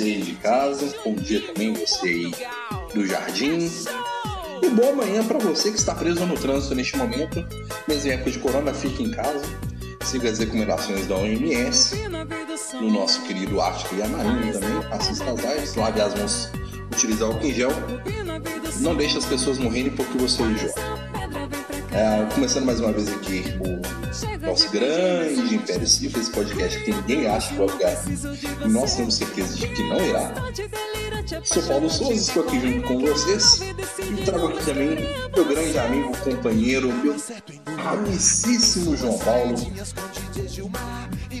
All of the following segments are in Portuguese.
Você de casa, bom dia também você aí do jardim. E boa manhã para você que está preso no trânsito neste momento. Mesmo em época de corona, fique em casa. Siga as recomendações da OMS, no nosso querido Ártico e Amarinho também. Assista as lives, lave as mãos, utilize álcool em gel. Não deixe as pessoas morrerem porque você é idiota. É, começando mais uma vez aqui o nosso grande Império Cifra, esse podcast que ninguém acha que vai lugar. E nós temos certeza de que não irá. Sou Paulo Souza, estou aqui junto com vocês. E trago aqui também meu grande amigo, companheiro, meu amicíssimo João Paulo.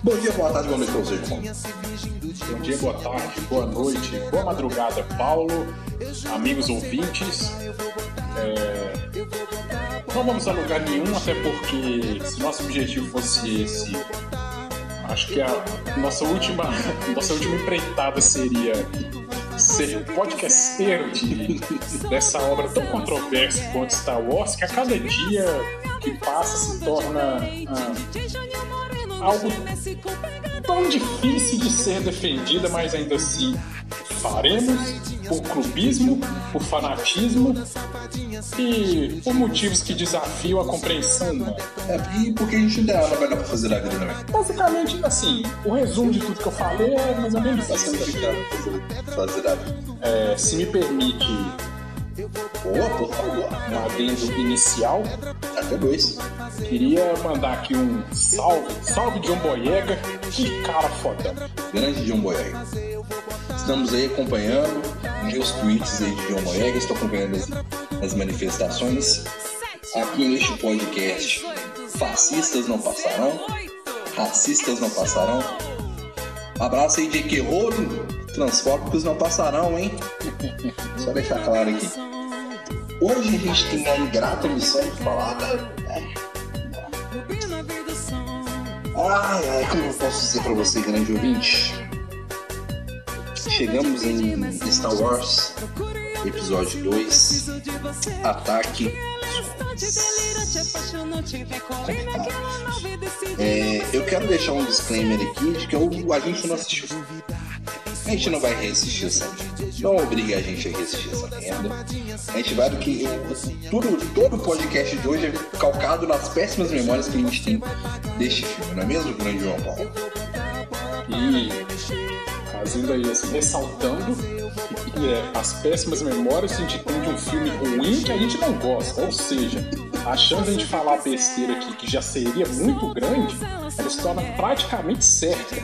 Bom dia, boa tarde, boa noite para você, João. Bom dia, boa tarde, boa noite, boa madrugada, Paulo, amigos ouvintes. É, Não vamos a lugar nenhum, até porque se nosso objetivo fosse esse, acho que a nossa última, nossa última empreitada seria ser podcasteiro de, dessa obra tão controversa quanto Star Wars, que a cada dia que passa se torna ah, algo tão difícil de ser defendida, mas ainda assim faremos por clubismo, por fanatismo e por motivos que desafiam a compreensão humana. É, e porque a gente não vai dar pra fazer a né? Basicamente, assim, o resumo de tudo que eu falei é mais ou menos isso. fazer, a grana. É, se me permite Boa, por favor. um adendo inicial, Até dois. queria mandar aqui um salve, salve John Boyega, que cara fodão. Grande John Boyega. Estamos aí acompanhando meus tweets aí de John Boyega, estou acompanhando as, as manifestações. Aqui neste podcast, fascistas não passarão, racistas não passarão. Abraço aí de que rolo, transfóbicos não passarão, hein? Só deixar claro aqui. Hoje a gente tem a ingrata missão de falar da. Ai, ai, como eu posso dizer pra você, grande ouvinte? Chegamos em Star Wars, episódio 2, Ataque. É, eu quero deixar um disclaimer aqui de que eu, a gente não assistiu. A gente não vai reassistir essa. Não obriga a gente a reassistir essa merda. A gente vai do que. Tudo, todo o podcast de hoje é calcado nas péssimas memórias que a gente tem deste filme, não é mesmo, grande João Paulo? E fazendo aí assim, ressaltando é, as péssimas memórias que a gente tem de um filme ruim que a gente não gosta. Ou seja, a chance de falar besteira aqui que já seria muito grande, ela se torna praticamente certa.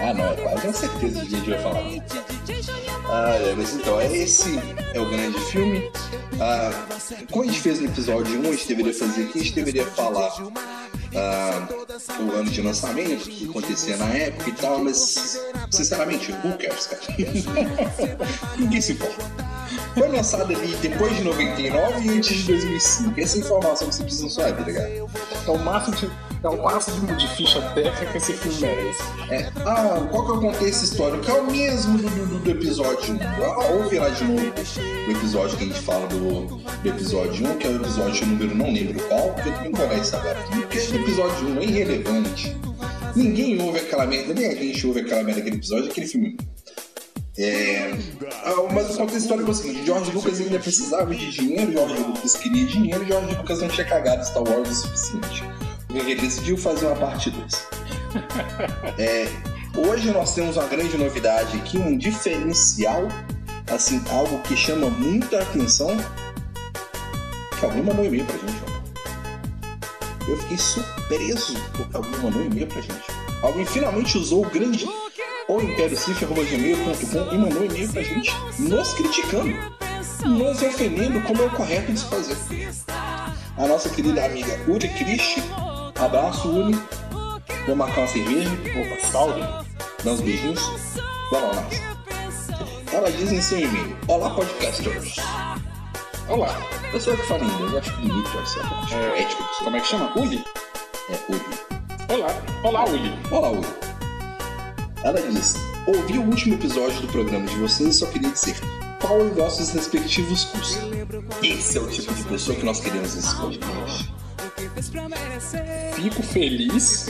Ah, não, é quase uma certeza que a gente vai falar. Ah, é, mas então, é esse é o grande filme. Ah, a gente fez no episódio 1, a gente deveria fazer aqui, a gente deveria falar ah, o ano de lançamento, o que acontecia na época e tal, mas sinceramente, who cares, cara? Ninguém se importa. Foi lançado ali depois de 99 e antes de 2005. Essa é informação que você precisa sua vida, cara. É o máximo de, é o máximo de ficha técnica que esse filme merece. É, ah, qual que é o contexto histórico? É o mesmo do, do, do episódio 1. Ah, ouve lá de novo o episódio que a gente fala do, do episódio 1, que é o episódio número, não lembro qual, porque eu empolgado isso agora. Porque esse episódio 1 é irrelevante. Ninguém ouve aquela merda, nem a gente ouve aquela merda daquele episódio, aquele filme. É, ah, mas o contexto histórico é o seguinte: George Lucas ainda precisava de dinheiro, George Lucas queria dinheiro, George Lucas não tinha cagado Star Wars o suficiente. Ele decidiu fazer uma parte 2. É, hoje nós temos uma grande novidade aqui, um diferencial, assim, algo que chama muita atenção. Que alguém mandou um e-mail pra gente, ó. Eu fiquei surpreso porque alguém mandou um e-mail pra gente. Alguém finalmente usou o grande ou impériocif.gmail.com e mandou um e-mail pra gente nos criticando, nos ofendendo como é o correto de se fazer. A nossa querida amiga Uri Christi, abraço Uri, vou marcar uma cerveja. Opa, salve! Dá uns beijinhos. Bora lá. Ela diz em seu e-mail: Olá, podcasters. Olá. Eu sou eu que falo em inglês, eu acho bonito essa. Acho É, poético. Como é que chama? Uli? É, Uli. Olá. Olá, Uli. Olá, Uli. Ela diz: Ouvi o último episódio do programa de vocês e só queria dizer qual em vossos respectivos cursos. Esse é o tipo de pessoa que nós queremos nesse podcast. Fico feliz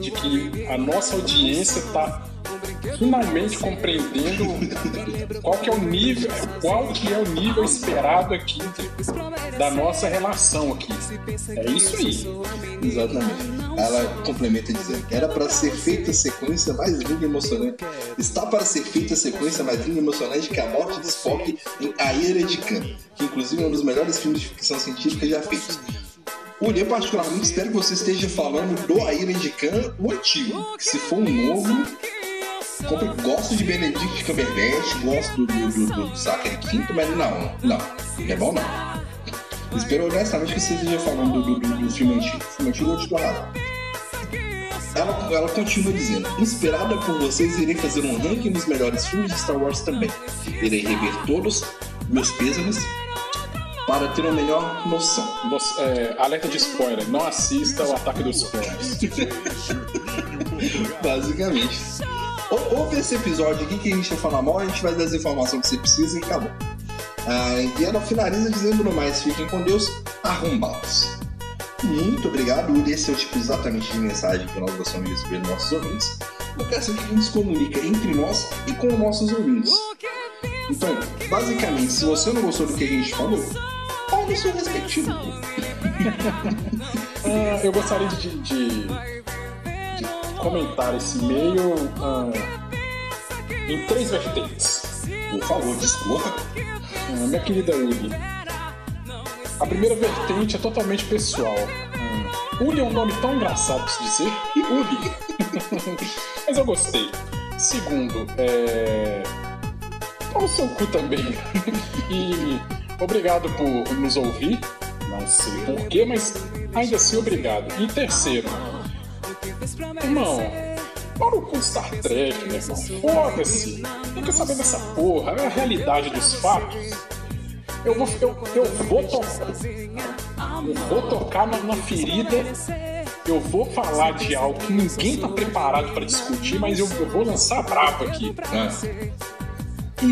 de que a nossa audiência está finalmente compreendendo qual que é o nível, qual que é o nível esperado aqui da nossa relação aqui. É isso aí. Exatamente. Ela complementa dizendo: Era para ser feita a sequência mais linda e emocionante. Está para ser feita a sequência mais linda e emocionante que a morte de Spock em A Ira de Khan, que inclusive é um dos melhores filmes de ficção científica já feitos. Olha, particularmente espero que você esteja falando do de Khan, o antigo. Se for um novo, compre- gosto de Benedict Cumberbatch, gosto do, do, do, do Zachary Quinto, mas não, não, é bom não. Espero honestamente que você esteja falando do, do, do- filme antigo. O filme antigo. Ela, ela continua dizendo: Inspirada por vocês, irei fazer um ranking dos melhores filmes de Star Wars também. Irei rever todos, meus pêsames, para ter uma melhor noção. Você- é, alerta de spoiler, não assista o Ataque dos Clones. Basicamente. Ou- Ouve esse episódio aqui que a gente vai falar mal, a gente vai dar as informações que você precisa e acabou. Ah, e ela finaliza dizendo no mais: fiquem com Deus, arrombados. Muito obrigado, Uri. Esse é o tipo exatamente de mensagem que nós gostamos de receber dos nossos ouvintes. Porque é assim que a gente se comunica entre nós e com os nossos ouvintes. Então, basicamente, se você não gostou do que a gente falou, fala no seu respectivo. Ah, eu gostaria de, de- de comentar esse e-mail ah, em três vertentes. Por favor, discorra. Ah, minha querida Uli, a primeira vertente é totalmente pessoal. Uli é um nome tão engraçado de se dizer. Uli. Mas eu gostei. Segundo, é. Pau no seu cu também. e obrigado por nos ouvir. Não sei porquê, mas ainda assim obrigado. E terceiro, irmão, para o cu Star Trek, meu irmão. Foda-se. Que saber dessa porra. É a realidade dos fatos. Eu vou, eu, eu vou tocar. Eu vou tocar na, na ferida. Eu vou falar de algo que ninguém tá preparado para discutir, mas eu, eu vou lançar brabo aqui. E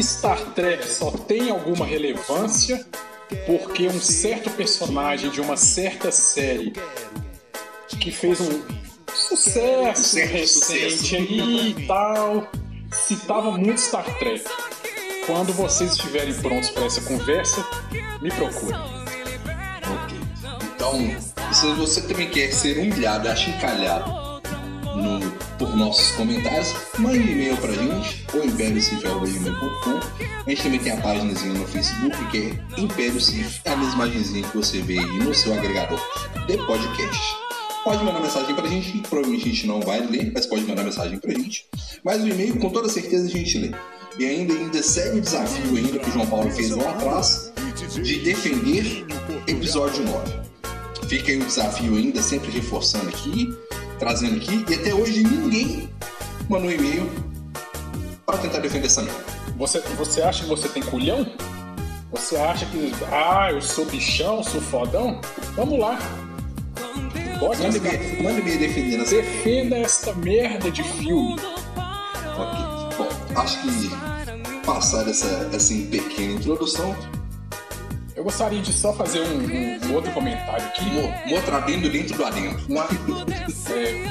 Star Trek só tem alguma relevância porque um certo personagem de uma certa série que fez um sucesso certo recente sucesso. aí e tal citava muito Star Trek. Quando vocês estiverem prontos para essa conversa, me procurem. Ok. Então, se você também quer ser humilhado, achincalhado no, por nossos comentários, mande um e-mail pra gente, ou impériocif.com. A gente também tem a páginazinha no Facebook, que é Império Cif, é a mesma imagenzinha que você vê aí no seu agregador de podcast. Pode mandar mensagem pra gente, provavelmente a gente não vai ler, mas pode mandar mensagem pra gente. Mas o e-mail, com toda certeza, a gente lê. E ainda, ainda segue o desafio ainda que o João Paulo fez lá atrás de defender episódio 9. Fica aí o desafio ainda, sempre reforçando aqui, trazendo aqui, e até hoje ninguém mandou e-mail para tentar defender essa merda. Você, você acha que você tem culhão? Você acha que, ah, eu sou bichão, sou fodão? Vamos lá. Pode Manda e-mail manda e-mail defendendo essa Defenda esta merda de filme. Ok. Bom, acho que passar essa, essa pequena introdução, Eu gostaria de só fazer um, um- um outro comentário aqui. outro adendo dentro do adendo. Uma, é,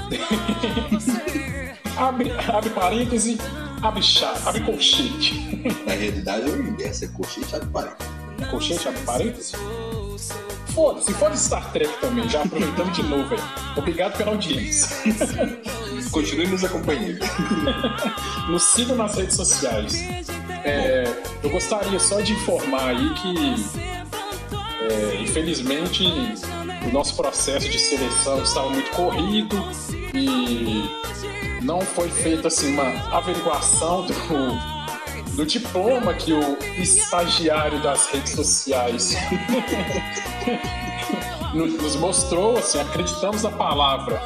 abre, abre parêntese, abre chá, abre colchete. Na realidade é o inverso, é colchete abre parede. Colchete, abre parêntese? Foda-se, foda Star Trek também, já aproveitando de novo aí. Obrigado pela audiência. Continue nos acompanhando. Nos sigam nas redes sociais. É, eu gostaria só de informar aí que, é, infelizmente, o nosso processo de seleção estava muito corrido e não foi feita assim, uma averiguação do, do diploma que o estagiário das redes sociais nos mostrou. Assim, acreditamos na palavra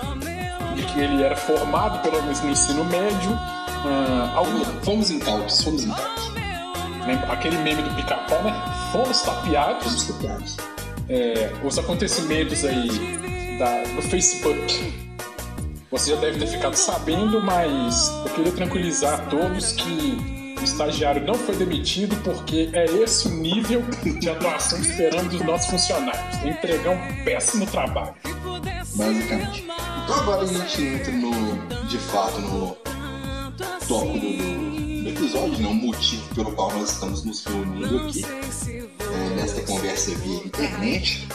de que ele era formado pelo menos no ensino médio. Uh, algum... Fomos em cálculos, fomos cálculos. Aquele meme do pica-pau, né? Fomos tapeados. Fomos tapeados. É, os acontecimentos aí da, do Facebook. Você já deve ter ficado sabendo, mas eu queria tranquilizar a todos que o estagiário não foi demitido porque é esse o nível de atuação que esperamos dos nossos funcionários. Entregar um péssimo trabalho. Basicamente. Então agora a gente entra no, de fato no topo do, do episódio, né? o motivo pelo qual nós estamos nos reunindo aqui é, nesta conversa via internet.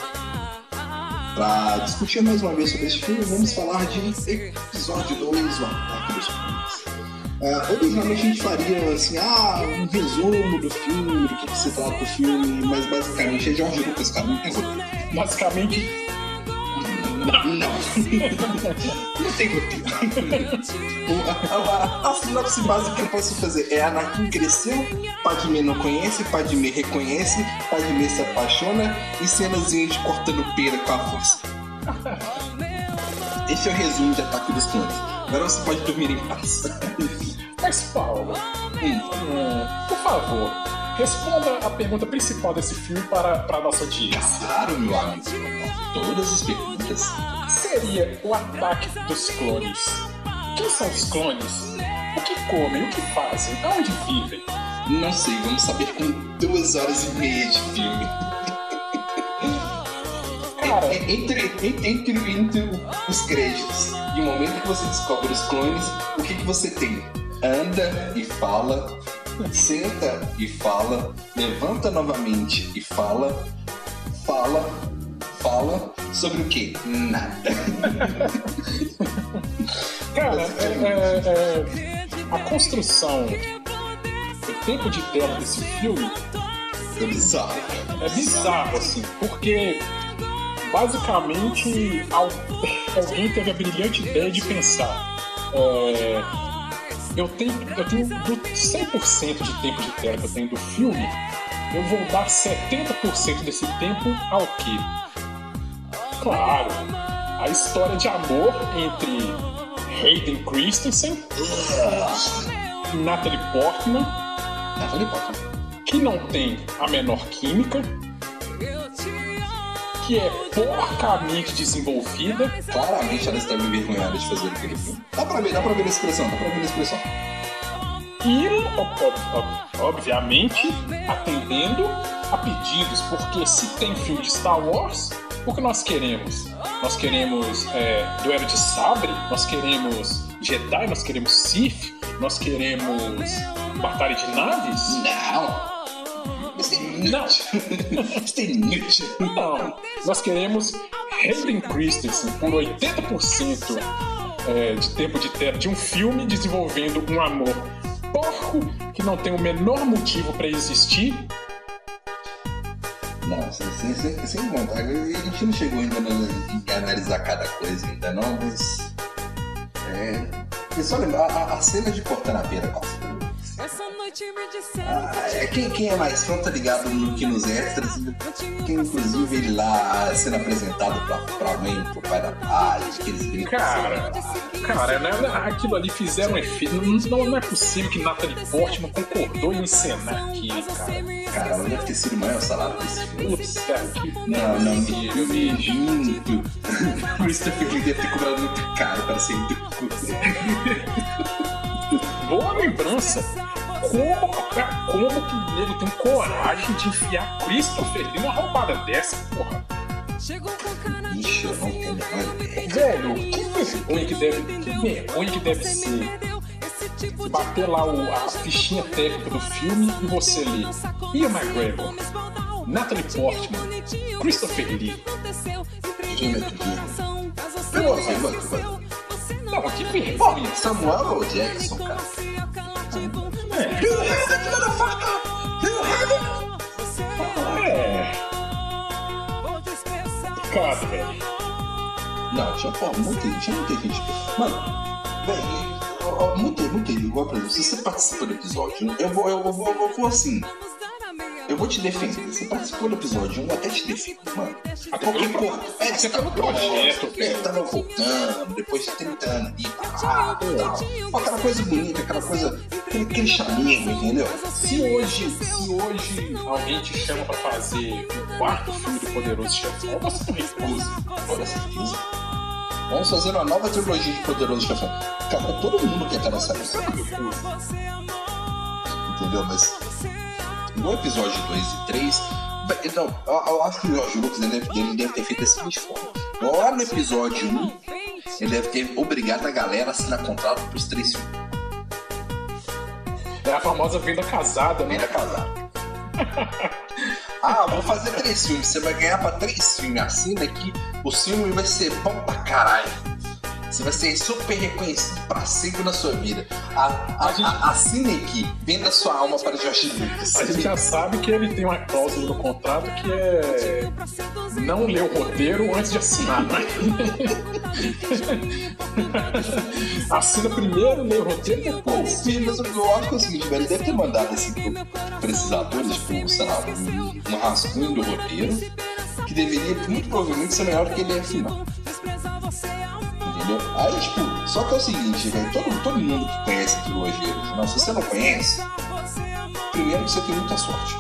Para discutir mais uma vez sobre esse filme, vamos falar de episódio 2, o Ataque dos Clones. Uh, originalmente a gente faria assim, ah, um resumo do filme, do que, que se trata do filme, mas basicamente é George Lucas, cara, não tem roteiro. Basicamente não. Não. não tem roteiro. a, a, a sinopse básica que eu posso fazer é Anakin cresceu, Padme não conhece, Padme reconhece, Padme se apaixona e cenazinha de cortando pera com a força. Esse é o resumo de Ataque dos Clones. Agora você pode dormir em paz. Mas, Paulo, hum. por favor, responda a pergunta principal desse filme para, para a nossa audiência. Claro, meu amigo. Todas as perguntas. Seria o ataque dos clones? Quem são os clones? O que comem? O que fazem? Aonde vivem? Não sei, vamos saber com duas horas e meia de filme. Cara, é, é, entre, entre, entre, entre os créditos e o momento que você descobre os clones, o que, que você tem? Anda e fala, senta e fala, levanta novamente e fala, fala, fala sobre o quê? Nada. Cara, é, é, é, a construção, o tempo de tela desse filme é bizarro. É bizarro, assim, porque basicamente alguém teve a brilhante ideia de pensar. É, eu tenho, eu tenho do 100% de tempo de tela que eu tenho do filme, eu vou dar 70% desse tempo ao quê? Claro, a história de amor entre Hayden Christensen e Natalie Portman, Natalie Portman, que não tem a menor química, que é porcamente desenvolvida. Claramente ela está envergonhada de fazer aquele filme. Dá pra ver, dá pra ver a expressão, dá pra ver a expressão. E, obviamente, atendendo a pedidos, porque se tem filme de Star Wars, o que nós queremos? Nós queremos é, duelo de sabre, nós queremos Jedi, nós queremos Sith, nós queremos batalha de naves? Não! Não. Newt. Não. Nós queremos Hayden Christensen por 80% é, de tempo de tela de um filme desenvolvendo um amor porco que não tem o menor motivo para existir. Não, sem, sem, sem contar, a gente não chegou ainda a analisar cada coisa ainda não, mas. É. só lembrar, a, a cena de cortar a pera com a ah, é, quem, quem é mais fã tá ligado no que nos extras, que inclusive ele lá sendo apresentado pra, pra mãe, pro pai da paz, que eles brincam. Cara, cara, né, aquilo ali fizeram um efeito. Não, não é possível que Natalie Portman concordou em encenar aquilo, cara. Cara, deve ter sido o maior salário desse filme. que não, não, eu vi muito. Christopher Lee deve ter cobrado muito caro para ser Boa lembrança como, como que o nego tem coragem de enfiar Christopher Lee numa roubada dessa, porra? Ixi, eu não tenho Velho, que vergonha que deve, que vergonha que deve ser bater lá o, a fichinha técnica do filme e você ler Ian McGregor, Natalie Portman, Christopher Lee. Porra, não, que vergonha. Samuel Jackson, cara. É. Cara, velho. Não, pô, muita gente, tinha muita gente. Mano, velho, muito, muito igual pra você. Se você participa do episódio, eu vou, eu vou, eu vou, eu vou assim. Eu vou te defender. Você participou do episódio 1, eu até te defendo, mano. Porque, pelo- pô, é, você pelo tava projeto, velho. tava voltando, depois de 30 anos e. Pô, aquela coisa bonita, aquela coisa, aquele, aquele entendeu? Se hoje, se hoje alguém te chama pra fazer o quarto filme do Poderoso Chefão, você não recusa. Toda certeza. Vamos fazer uma nova trilogia de Poderoso Chefão. Cara, todo mundo quer estar nessa lista. Entendeu? Mas no episódio 2 e 3. Não, eu, acho que o Jorge Lucas ele deve, ele deve ter feito da seguinte forma. Lá no episódio 1, ele deve ter obrigado a galera a assinar contrato pros três filmes. É a famosa venda casada, né? Primeira casada. ah, vou fazer três filmes. Você vai ganhar pra três filmes. Assina aqui. O filme vai ser bom pra caralho. Você vai ser super reconhecido pra sempre na sua vida. A, a, A gente- a, assine aqui. Venda sua alma para Josh Lucas. A gente já sabe que ele tem uma cláusula no contrato que é não ler o roteiro antes de assinar, né? Assina primeiro, lê o roteiro Pô, depois. sim, mas eu acho que é o seguinte, velho, deve ter mandado assim esses atores, tipo, sei lá, um, um rascunho do roteiro, que deveria muito provavelmente ser melhor do que ele é final. Entendeu? Aí, tipo, só que é o seguinte, velho, todo, todo mundo que conhece a trilogia original, se você não conhece, primeiro que você tem muita sorte.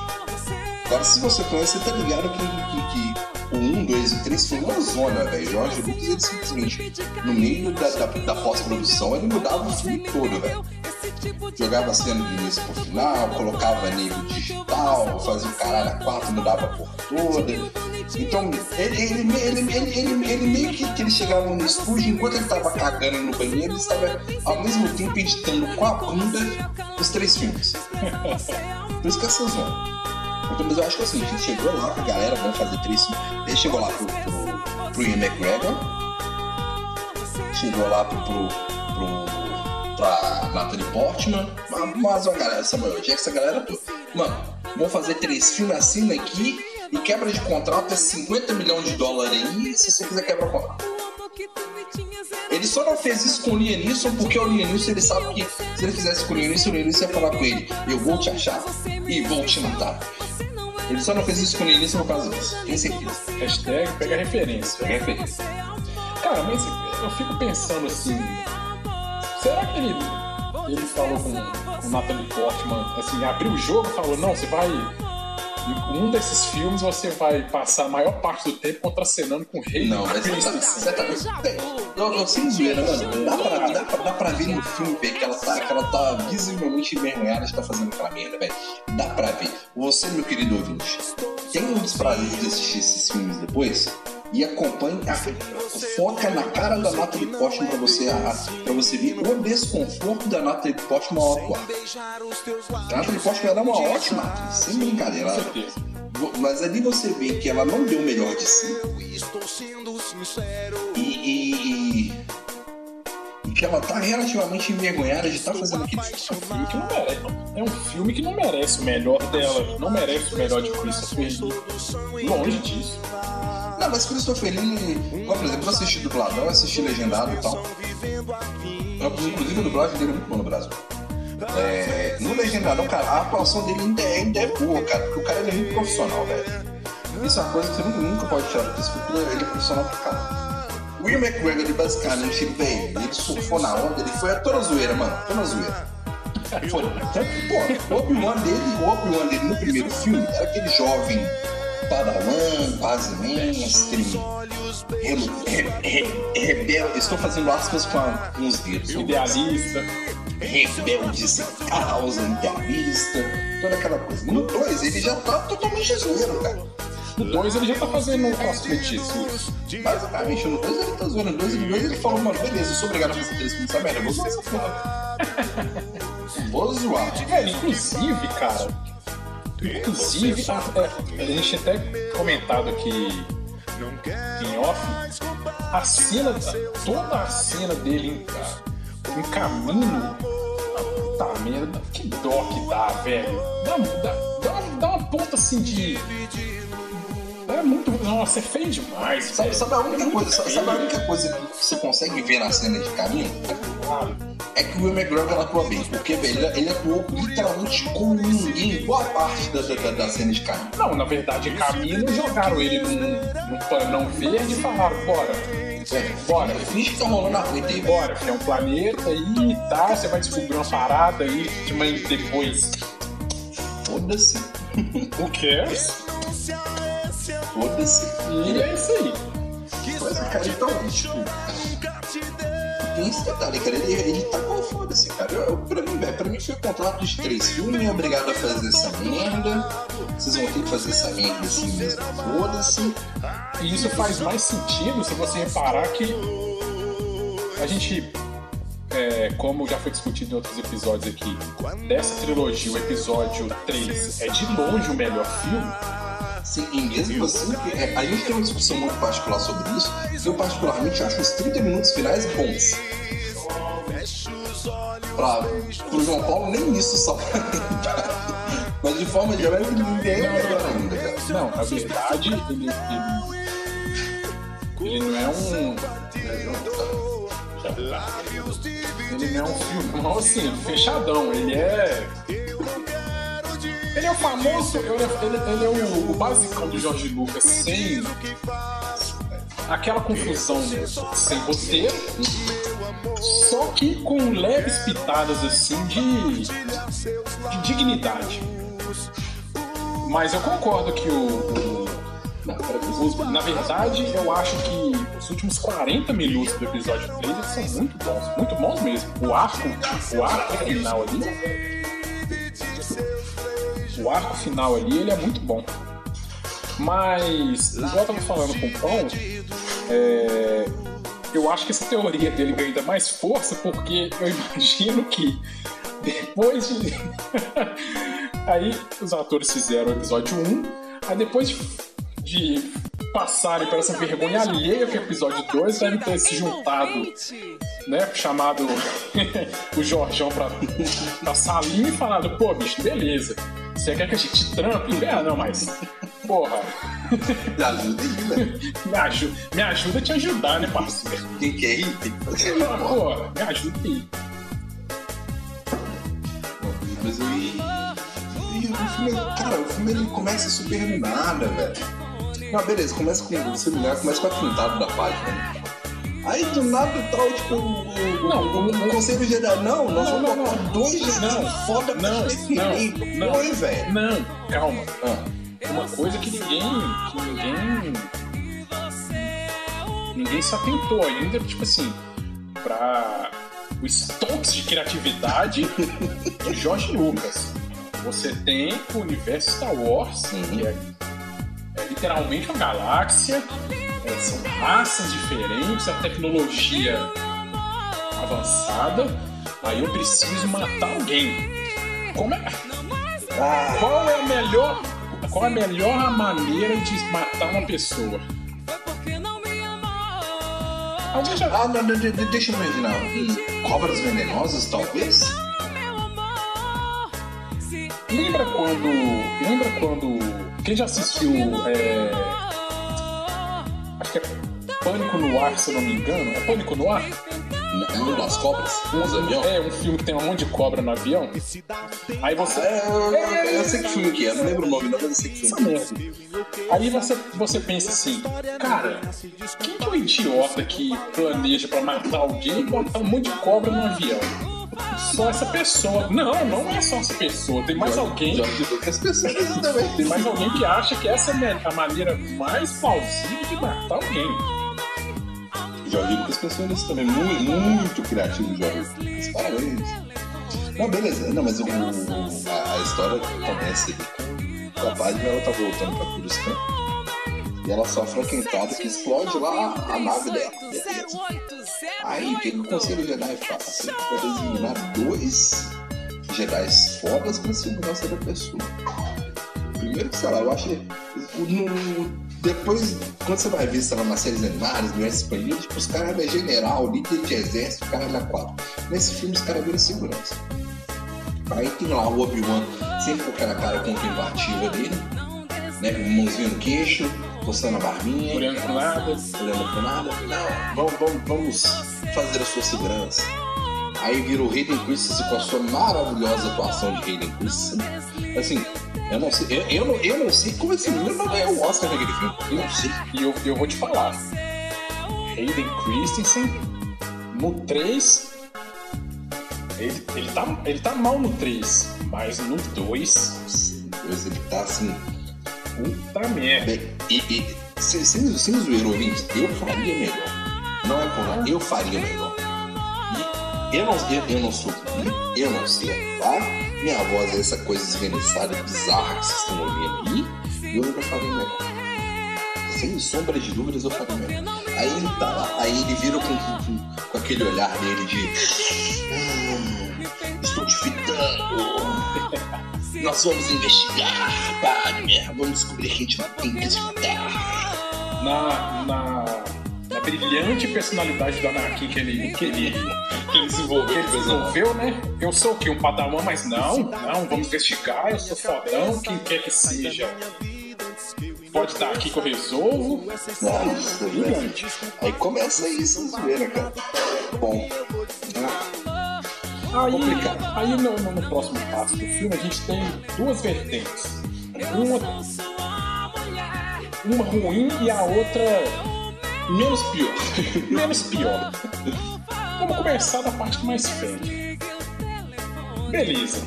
Agora, se você conhece, você tá ligado que, que, que o 1, 2 e 3 foi uma zona, velho. Jorge Lucas, ele simplesmente, no meio da, da, da pós-produção, ele mudava o filme todo, velho. Jogava cena do início pro final, colocava nível digital, fazia o caralho a quatro, mudava a porra toda. Então, ele, ele, ele, ele, ele, meio que, que ele chegava no estúdio, enquanto ele tava cagando no banheiro, ele estava ao mesmo tempo editando com a bunda os três filmes. Por isso que é essa. Então, mas eu acho que assim, a gente chegou lá com a galera, vamos fazer três filmes. Ele chegou lá pro, pro, pro Ian McGregor, chegou lá pro, pro, pro pra Natalie Portman, mas, uma galera, Samuel Jackson, essa galera toda. Mano, vamos fazer três filmes, assina aqui e quebra de contrato é 50 milhões de dólares aí, se você quiser quebrar o contrato. Ele só não fez isso com o Liam Neeson porque o Liam Neeson ele sabe que se ele fizesse com o Liam Neeson, o Liam Neeson ia falar com ele: Eu vou te achar e vou te matar. Ele só não fez isso com o Liam Neeson por causa disso, tenho certeza. Hashtag pega referência. É referência. Cara, mas eu fico pensando assim. Será que ele, ele falou com, com o Natalie Portman, assim, abriu o jogo e falou, não, você vai. Em um desses filmes você vai passar a maior parte do tempo contracenando com o rei Não, mas você tá, você tá, sem zoeira, mano. Dá pra, dá, pra, dá pra ver no filme, velho, que ela tá, que ela tá visivelmente envergonhada de estar fazendo aquela merda, velho. Dá pra ver. Você, meu querido ouvinte, tem um desprazer de assistir esses filmes depois e acompanhe, a, foca na cara da Natalie Portman pra você, a, pra você ver o desconforto da Natalie Portman ao atuar. A Natalie Portman ela é uma ótima atriz, sem brincadeira. Ela, mas ali você vê que ela não deu o melhor de si. E, e- e- e que ela tá relativamente envergonhada de estar fazendo aquele filme. filme que não merece. É um filme que não merece o melhor dela, não merece o melhor de Christopher Lee. Longe disso. Não, mas igual, por exemplo, eu assisti dubladão, eu assisti legendado e tal. Eu, Inclusive a dublagem dele é muito boa no Brasil. É, no legendadão, cara, a atuação dele ainda é, ainda é boa, cara, porque o cara ele é muito profissional, velho. Isso é uma coisa que você nunca, pode tirar do Lee, ele é profissional pra caramba. Ian McGregor, ele basicamente, velho, ele surfou na onda, ele foi a toda zoeira, mano, toda zoeira. Foi. Pô, o Obi-Wan dele, o Obi-Wan dele no primeiro filme era aquele jovem padawan, quase mestre, re- re- rebelde. Estou fazendo aspas com os dedos. Idealista. Rebelde sem causa, idealista, toda aquela coisa. No 2, ele já tá totalmente zoeiro, cara. No 2 ele já tá fazendo um cosplay Jesus. Basicamente, no 2 ele tá zoando. No 2 ele, ele falou, mano, beleza, eu sou obrigado a fazer três filmes dessa merda, eu vou zoar essa porra. Vou zoar. Velho, inclusive, cara. Inclusive, a, a- a gente até comentado aqui em off, a cena, toda a cena dele em, em caminho. Puta merda, que dó que dá, velho. Dá, dá, dá, dá uma ponta assim de. É muito. Nossa, é feio demais. Sabe, sabe a única É coisa, sabe, sabe a única coisa que você consegue ver na cena de caminho? É que o Will McGregor atua bem, porque velho, ele, ele atuou literalmente com ninguém em boa parte da, da, da cena de caminho. Não, na verdade, caminho jogaram ele num, num panão verde e falaram, bora. É, bora, finge que tá rolando a frente aí, Bora, que é um planeta aí, tá? Você vai descobrir uma parada aí, mas depois. Foda-se. Who cares? Foda-se. E é isso aí. Mas, cara, então, tipo. Tem esse detalhe, cara. Ele, ele tá com foda-se, cara. Eu, pra, mim, velho, pra mim foi contrato de três filmes, obrigado a fazer essa merda. Vocês vão ter que fazer essa merda assim mesmo. Foda-se. E isso faz mais sentido se você reparar que a gente, é, como já foi discutido em outros episódios aqui, dessa trilogia, o episódio 3 é de longe o melhor filme. Sim, e mesmo assim, é, a gente tem uma discussão muito particular sobre isso. Eu, particularmente, acho os 30 minutos finais bons. Pra, pro João Paulo, nem isso só. Mas de forma geral, ele ninguém é melhor ainda, cara. Não, na verdade, ele, ele, ele não é um. Ele não é um filme, não, assim, fechadão. Ele é. Ele é o famoso. Ele é, ele, ele é o, o basicão do Jorge Lucas sem. Aquela confusão sem roteiro, só que com leves pitadas assim de, de dignidade. Mas eu concordo que o, o- na verdade, eu acho que os últimos 40 minutos do episódio 3 eles são muito bons, muito bons mesmo. O arco, o arco final ali. O arco final ali, ele é muito bom. Mas, igual eu tava falando com o Pão, é, eu acho que essa teoria dele ganha ainda mais força porque eu imagino que depois de. aí os atores fizeram o episódio 1, aí depois de, de passarem por essa vergonha alheia que é o episódio 2, devem ter se juntado, né? Chamado o Jorjão pra, pra salinha e falado, pô, bicho, beleza. Você quer que a gente trampe? Ah, não, mas. Porra, Me ajuda aí, velho. me ajuda, me ajuda a te ajudar, né, parceiro? Quem quer ir, tem que fazer. Ah, Porra, me ajuda aí. Mas aí. e o filme, cara, o filme ele começa super do nada, velho. Não, beleza, começa com. Me engano, começa com a pintada da página. Aí do nada tal, tipo, o, o, Não, o, o Conselho Geral. Não, nós Não, vamos não, botar não. dois Não, foda pra não, defender. não. Oi, velho. Não, calma. Ah, Uma coisa que ninguém. que ninguém. Ninguém se atentou ainda, tipo assim, pra o estoques de criatividade de Jorge Lucas. Você tem o universo Star Wars, que é, é literalmente uma galáxia, é, são raças diferentes, a tecnologia avançada. Aí eu preciso matar alguém. Como é, ah, qual é a melhor qual é a melhor maneira de matar uma pessoa? Alguém já ah não, de- de- deixa eu imaginar. Hum, Cobras venenosas, talvez? Lembra quando lembra quando quem já assistiu é, acho que é Pânico no Ar, se eu não me engano, é Pânico no Ar? Não, das cobras? Uns aviões? É um filme que tem um monte de cobra no avião. Aí você É, eu, eu- eu sei que filme que é, não lembro o nome, não, mas eu sei que essa filme. merda. Aí você, você pensa assim, cara, quem que é o idiota que planeja pra matar alguém e botar um monte de cobra no avião? Só essa pessoa. Não, não é só essa pessoa. Tem mais alguém. Jorge Lucas pessoas também. Tem mais alguém que acha que essa é a maneira mais plausível de matar alguém. Jorge Lucas pensou nisso também. Muito, muito criativo, Jorge Lucas. Parabéns. Não, beleza. Não, mas o, a, a história começa com a página, ela tá voltando pra Coruscant. E ela sofre uma quentada que explode lá a nave dela. Aí o que, o Conselho Jedi faz? Ele vai designar dois Jedi fodas pra segurança da pessoa. Primeiro que, sei lá, eu acho que no- depois, quando você vai ver, sei lá, nas séries animadas, no expandido, tipo, os caras é general, líder de exército, o cara é quatro. Nesse filme, os caras viram segurança. Aí tem lá o Obi-Wan, sempre com aquela cara contemplativa dele, né, com mãozinha no queixo, postando a barbinha, Olhando pro nada. olhando pro nada. Não, vamos, vamos, vamos fazer a sua segurança. Aí vira o Hayden Christensen com a sua maravilhosa atuação de Hayden Christensen. Assim, eu não sei, eu, eu, não, eu não sei como esse menino não ganhou o Oscar naquele filme. Eu não sei. E eu, eu vou te falar. Hayden Christensen no 3. Ele, ele, tá, ele tá mal no 3, mas no 2. Deus, ele tá assim. Puta merda. Bem, e, sem, sem, ouvintes, eu faria melhor. Não é por nada, eu faria melhor. E eu não, eu, eu não sou, eu não sei, tá? Minha voz é essa coisa esganiçada, bizarra que vocês estão ouvindo aí, e eu nunca faria melhor. Sem sombra de dúvidas, eu faria melhor. Aí ele tá lá, aí ele vira com, com, com aquele olhar dele de. "Ah, estou te fitando. Nós vamos investigar, Padmer. Vamos descobrir que a gente não tem que fitar. Na, na, na brilhante personalidade do Anakin que ele, que ele, Que ele desenvolveu, que ele desenvolveu, né? Eu sou o quê? Um padawan, mas não, não, vamos investigar, eu sou fodão, quem quer que seja. Pode dar aqui que eu resolvo. Nossa, brilhante. Aí começa isso, zoeira, cara. Bom, Aí, aí no, no- próximo passo do filme a gente tem duas vertentes. Uma, uma ruim e a outra menos pior. menos pior. Vamos começar da parte mais fede. Beleza.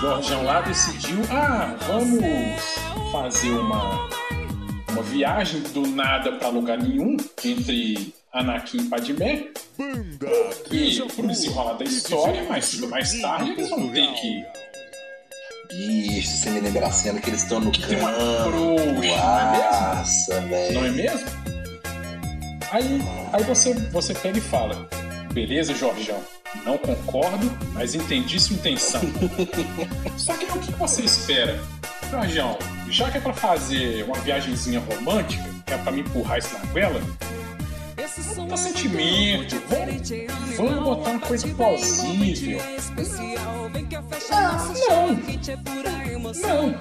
Jorjão lá decidiu, ah, vamos fazer uma, uma viagem do nada pra lugar nenhum entre Anakin e Padmé. E pro desenrolar da história, mas mais tarde eles vão ter que bicho, você me lembra a cena que eles estão no tem uma campo. não é mesmo? Nossa, velho. Não é mesmo? Aí, aí você, você pega e fala: beleza, Jorjão, não concordo, mas entendi sua intenção. Só que o que você espera? Jorjão, já que é pra fazer uma viagenzinha romântica, que é pra me empurrar isso na goela, vamos botar sentimento, vamos, vamos botar uma coisa plausível. Ah, não! Não!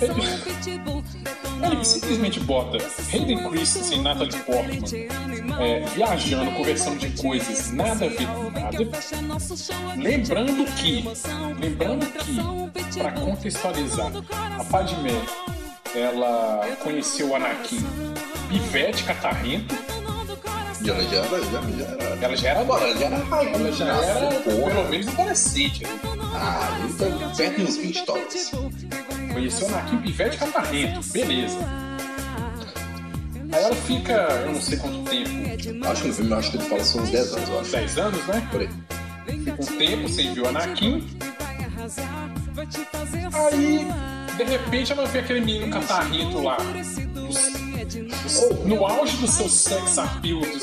Ele, ele simplesmente bota Hayden Christensen e Natalie Portman é, viajando, conversando de coisas nada a ver com nada. Lembrando que, lembrando que, para contextualizar, a Padmé, ela conheceu o Anakin pivete catarrento, Já, já, já, já, já era. ela já era Agora, ela já era rainha. ela já era porra. pelo menos adolescente. né? Ah, ele tá perto dos 20 talvez. Conheceu o Anakin pivete catarrento, beleza. Aí ela fica, eu não sei quanto tempo, Acho que no filme, eu acho que ele fala são uns 10 anos, eu acho. 10 anos, né? Por aí. Fica um tempo sem ver o Anakin. Aí, de repente, ela vê aquele menino catarrito lá. Dos- no auge do seu sex appeal dos,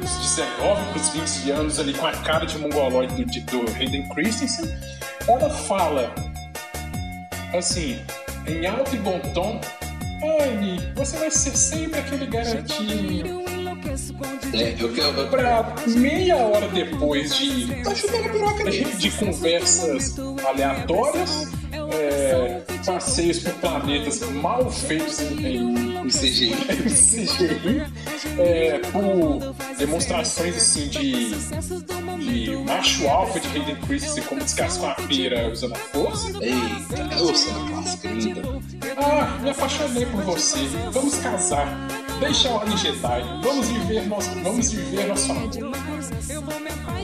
dos 19 para os 20 anos, ali com a cara de mongoloide do, do Hayden Christensen, ela fala assim, em alto e bom tom: Anne, você vai ser sempre aquele garotinho. É, eu quero. eu- Pra meia hora depois de Tá chutando a piroca de conversas aleatórias, é, passeios por planetas mal feitos em, Em CGI. CGI, é, por demonstrações assim de, de macho alfa de Hayden Christensen como descascar a pera usando a força. Eita, ô cena clássica, linda. Ah, me apaixonei por você. Vamos casar. Deixa a ordem Jedi. Vamos viver nosso, vamos viver nosso amor.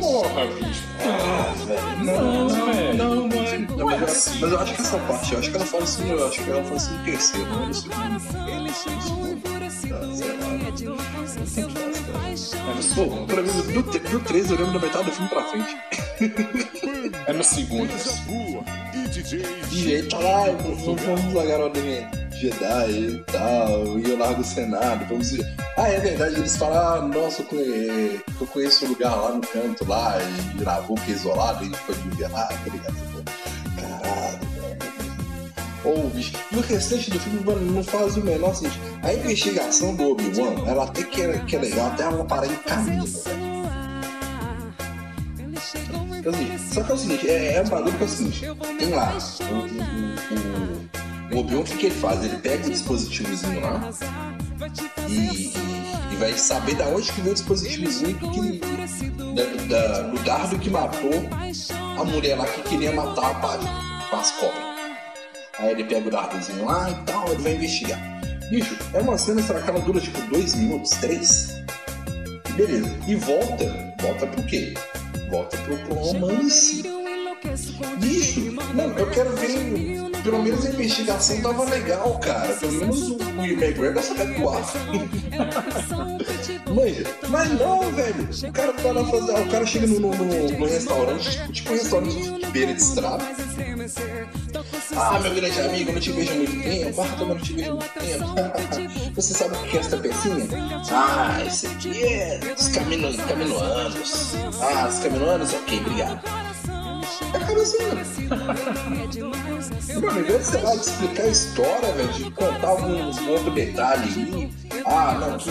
Porra, bicho. Ah, velho. Não, velho. Não, não é. Não, Não é mas, assim. mas eu acho que essa parte, eu acho que ela fala assim, eu acho que ela fala assim no terceiro, não é no segundo. No segundo. Sei lá. Pô, pra mim, do, do, do 13 eu lembro da metade do filme pra frente. É no segundo. Aí tá lá, vamos largar a ordem Jedi e tal, e eu largo o Senado, vamos ver. Ah, é verdade, eles falam, ah, nossa, eu conhe- eu conheço um lugar lá no canto, lá, e gravou que é isolado, e a gente pode viver lá, tá ligado? Caralho. Ô, bicho, e o restante do filme mano, não faz o menor sentido. A investigação do Obi-Wan, ela até que é, que é legal, até ela parar em caminho, velho. Então, assim, só que é o seguinte, é, é um bagulho que é o seguinte, tem lá o, o, O Obi-Wan, o que, que ele faz? Ele pega o dispositivozinho lá e, e, vai saber da onde que veio o dispositivozinho que, da, da, do dardo que matou a mulher lá que queria matar a Padre com as cobras. Aí ele pega o dardozinho lá e tal, ele vai investigar. Bicho, é uma cena que ela dura tipo dois minutos, três? Beleza. E volta. Volta pro quê? Volta pro, pro romance. Bicho, mano, eu quero ver. Pelo menos a investigação tava legal, cara. Pelo menos o Will McGregor sabe atuar. Manja, mas não, velho. O cara vai lá fazer. O cara chega no, no, no, restaurante, tipo, um restaurante de beira de estrada. Ah, meu grande amigo, não te vejo muito tempo. Ah, eu não te vejo há muito tempo. Você sabe o que é essa pecinha? Ah, esse aqui é camino, caminoanos. Ah, os caminoanos? Ok, obrigado. Acaba assim. Mano, em vez de, lá, de explicar a história, velho, de contar algum outro detalhe aí. Ah, não, que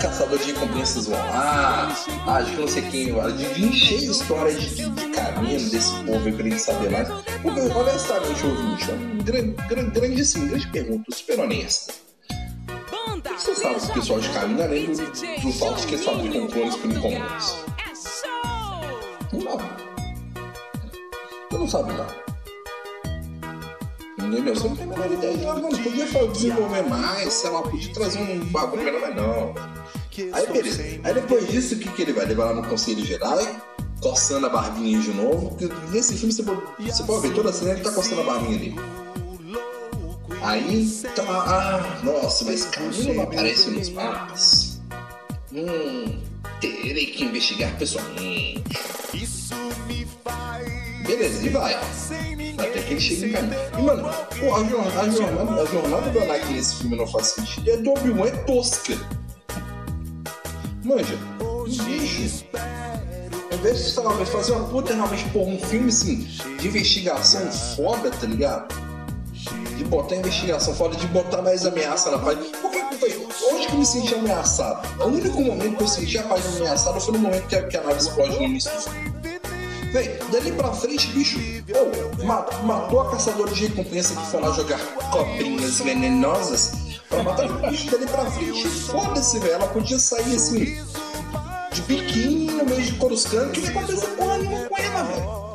caçador de recompensas vão lá, ah, acho que não sei quem, de encher a história de, de, de caminho desse povo eu queria saber mais. Porque, honestamente, ouvinte, é uma grande, grande, grandíssima, grande pergunta, super honesta. O que você sabe do pessoal de caminho, além do, do fato de que eles fabricam clones por encomendas? Não. Você não sabe nada. Entendeu? Você não tem a menor ideia. Ah, mano, podia desenvolver mais, sei lá, podia trazer um bagulho melhor, mas não. Aí beleza. Aí depois disso, o que, que ele vai? levar lá no Conselho Geral, coçando a barbinha de novo. Nesse filme você pode, você pode ver toda a cena ele tá coçando a barbinha dele. Aí tá ah, nossa, mas Camilo não aparece nos mapas. Hum, terei que investigar pessoalmente. Beleza, e vai. Até que ele chega em caminho. E, mano, a, jornada, a, jornada, a jornada do Anakin nesse filme não faz sentido. E a do Obi-Wan é tosca. Manja, bicho. Ao invés de, lá, fazer uma puta realmente, pô, um filme assim, de investigação foda, tá ligado? De botar investigação foda, de botar mais ameaça na página. Porque, onde que eu me senti ameaçado? O único momento que eu senti a página ameaçada foi no momento que a, que a nave explode no início do. Véi, dali pra frente, bicho, oh, matou a caçadora de recompensa que foi lá jogar cobrinhas venenosas pra matar o bicho dali pra frente. Foda-se, velho. Ela podia sair assim, de biquíni no meio de Coruscant, que nem aconteceu porra nenhuma com ela, velho.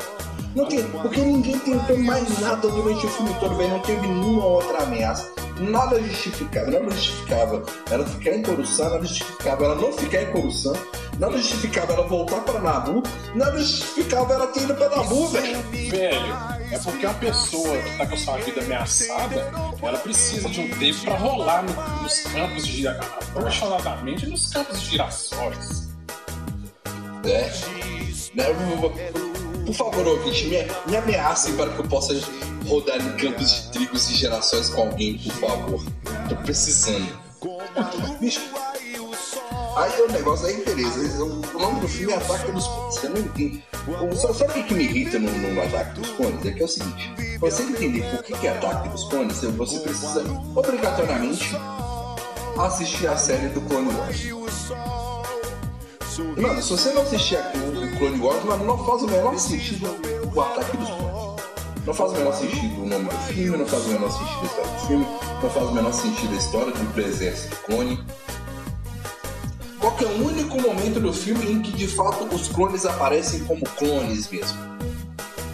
Não porque ninguém tentou mais nada durante o filme todo, velho. Não teve nenhuma outra ameaça. Nada justificava, nada justificava ela ficar em Coruscant, nada justificava ela não ficar em Coruscant, nada justificava ela voltar para Nabu, nada justificava ela ter ido para Nabu, velho. Velho, é porque uma pessoa que tá com a sua vida ameaçada, ela precisa de um tempo para rolar no, nos campos de apaixonadamente nos campos de girassóis. É. Né? Por favor, ouvinte, me, me ameacem para que eu possa rodar em campos de trigos e gerações com alguém, por favor. Tô precisando. Aí o negócio, aí beleza. O nome do filme é Ataque dos Clones. Você não entende. Só sabe o que me irrita no, no Ataque dos Clones? É que é o seguinte: pra você entender por que, é Ataque dos Clones, você precisa obrigatoriamente assistir a série do Clone Wars. Mano, se você não assistir o Clone Wars, mano, não faz o menor sentido o Ataque dos. Não faz o menor sentido o nome do filme, não faz o menor sentido a história do filme, não faz o menor sentido a história do exército clone. Qual é o único momento do filme em que de fato os clones aparecem como clones mesmo?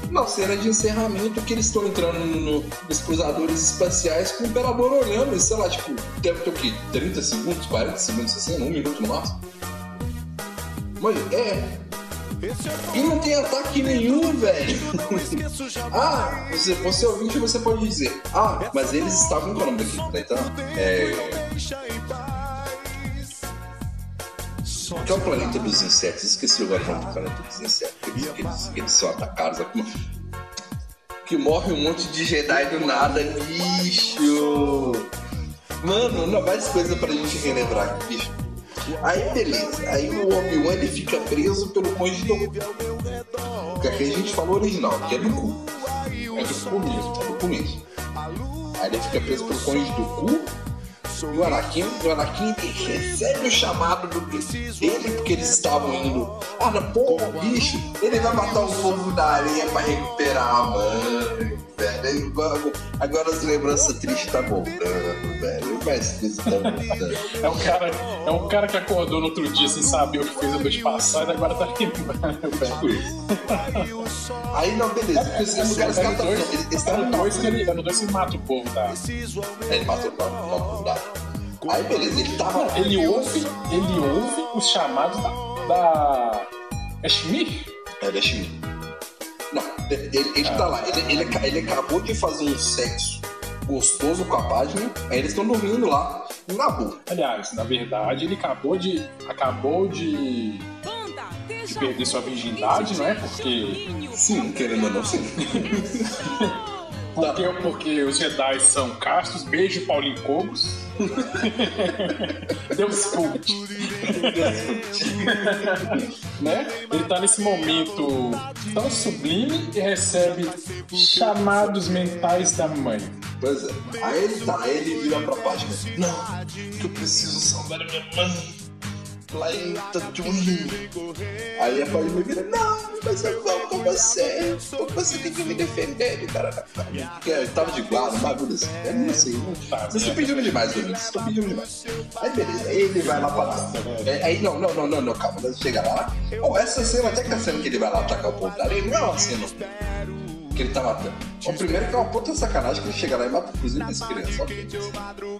Na cena de encerramento que eles estão entrando no, nos cruzadores espaciais com o Imperador olhando, sei lá, tipo, deve ter o quê? 30 segundos, 40 segundos assim, um minuto no máximo? Mas é, e não tem ataque nenhum, velho. ah, você, você ouvinte, você pode dizer. Ah, mas eles estavam com o nome daqui, né? Então, é. Que é o planeta dos insetos. Esqueci agora o nome do planeta dos insetos. Eles, eles, eles são atacados. Que morre um monte de Jedi do nada, bicho. Mano, não mais coisa pra gente relembrar, bicho. Aí beleza, aí o Obi-Wan ele fica preso pelo Conde do Que aqui a gente falou original, que é do cu. É do cu mesmo, é do cu mesmo. Aí ele fica preso pelo Conde do cu. E o Anakin, o Anakin recebe o chamado do dele, porque eles estavam indo. Ah, não, pô, bicho, ele vai matar o povo da areia pra recuperar a mãe, velho. Agora as lembranças tristes tá voltando, velho. Mas isso tá voltando. É um cara, é um cara que acordou no outro dia sem saber o que fez a noite passada e agora tá lembrando, velho. Aí não, beleza. É, Os caras é, caras no eles dois- eles é dois que ele, é no dois que ele mata o povo, tá? Ele matou o povo da. Aí beleza, ele tava. Ele ouve, ele ouve os chamados da. da... É Schmidt? É, eu ir. Não, ele, ele tá lá. Ele, ele, ele acabou de fazer um sexo gostoso com a página. Aí eles estão dormindo lá, na boa. Aliás, na verdade, ele acabou de. acabou de. de perder sua virgindade, não é? Porque. Sim, querendo ou não, sim. Porque, porque os Jedi são castos, beijo Paulinho Cogos. Deus cult. né? Ele tá nesse momento tão sublime e recebe chamados mentais da mãe. Pois é. Aí ele tá, aí ele vira pra página. Não, que eu preciso salvar a minha mãe. Em Tatooine. Aí a página vira, não, mas eu vou com você. Porque você tem que me defender. E porque ele tava de guarda, bagulho assim. Eu não sei. Não. Vocês estão pedindo demais, ouvintes. Vocês estão pedindo demais. Aí beleza, ele vai lá pra lá. É, Aí não, não, não, não, não, calma. Quando chega lá. Oh, essa cena, até que a cena que ele vai lá atacar o povo da não é uma cena que ele tá matando. O primeiro que é uma puta sacanagem que ele chega lá e mata inclusive essa criança. ok.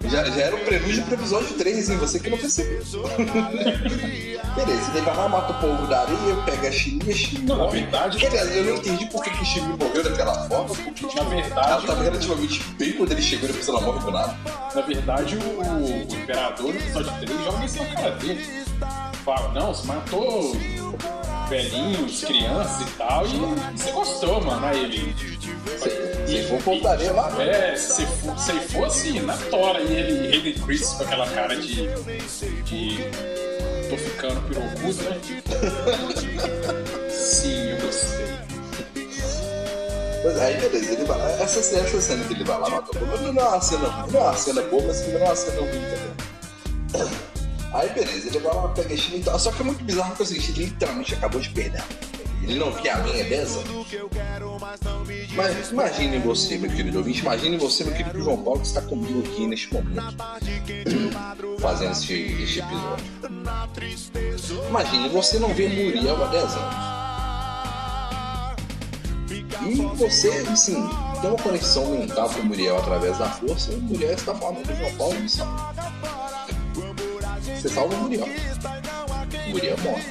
Já, já era o prelúdio pro episódio 3, hein? Você que não percebeu. Beleza, ele vai lá, mata o povo da areia, pega a Chimia, a Chimia Não, na verdade- Que, aliás, eu não entendi por que, que a Chimia morreu daquela forma, porque Na verdade- ela tava relativamente bem quando ele chegou e depois ela morre do nada. Na verdade, o, o imperador do episódio 3 joga isso na cara dele. Fala, não, você matou velhinhos, crianças e tal, e você gostou, mano. Aí ele. Se for povo da areia lá, É, se for, fosse na tora e ele, ele Chris com aquela cara de. de. tô ficando pirocudo, né? Sim, eu gostei. Mas aí beleza, ele vai lá. Essa, essa cena que ele vai lá matar o não é uma cena não é uma cena boa, mas não é uma cena ruim também. Aí beleza, ele vai lá, pega a e tal. Só que é muito bizarro que é o seguinte, ele literalmente acabou de perder. Ele não via a minha dessa. Mas imagine você, meu querido ouvinte, imagine você, meu querido João Paulo, que está comigo aqui neste momento, fazendo este, este episódio. Imagine você não ver Muriel há 10 anos. E você, assim, tem uma conexão mental com o Muriel através da força, e o Muriel está falando do João Paulo e salva. Você salva o Muriel. O Muriel morre.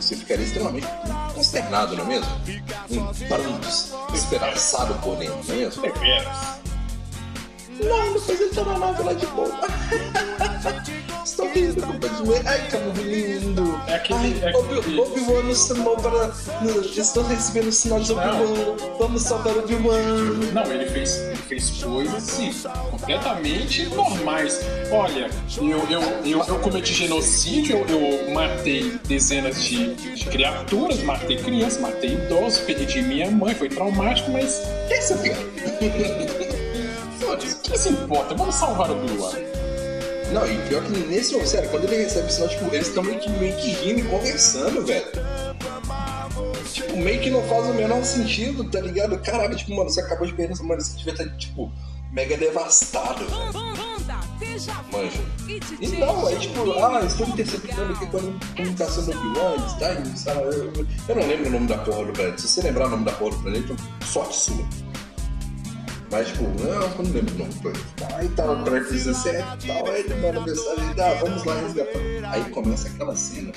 Você ficaria extremamente consternado, não é mesmo? Um prantos, despedaçado por dentro, não é mesmo? Não, depois ele tá na nave lá de boa. Estão rindo com o zoeira. Ai, que lindo. É aquele- Ai, é aquele- Obi-Wan nos chamou para. Estou recebendo o sinal de Obi-Wan. Vamos salvar o Obi-Wan. Não, ele fez, ele fez coisas assim, completamente normais. Olha, eu, eu, eu, eu cometi genocídio, eu, eu matei dezenas de, de criaturas, matei crianças, matei idosos, perdi minha mãe, foi traumático, mas o que se importa? Vamos salvar o Blue Não, e pior que nesse momento, sério, quando ele recebe o sinal, tipo, eles estão meio que, meio que rindo e conversando, velho. Tipo, meio que não faz o menor sentido, tá ligado? Caralho, tipo, mano, você acabou de perder mano, você devia estar, tipo, mega devastado, velho. Manja. E não, é tipo, ah, estou interceptando aqui com a comunicação do Obi-Wan, tá, eu, eu não lembro o nome da porra do planeta. Se você lembrar o nome da porra do planeta, sorte sua. Mas, tipo, não, eu não lembro o nome do planeta. Aí o planeta 17 e tal, aí ele manda mensagem, ah, vamos lá resgatar. Aí começa aquela cena.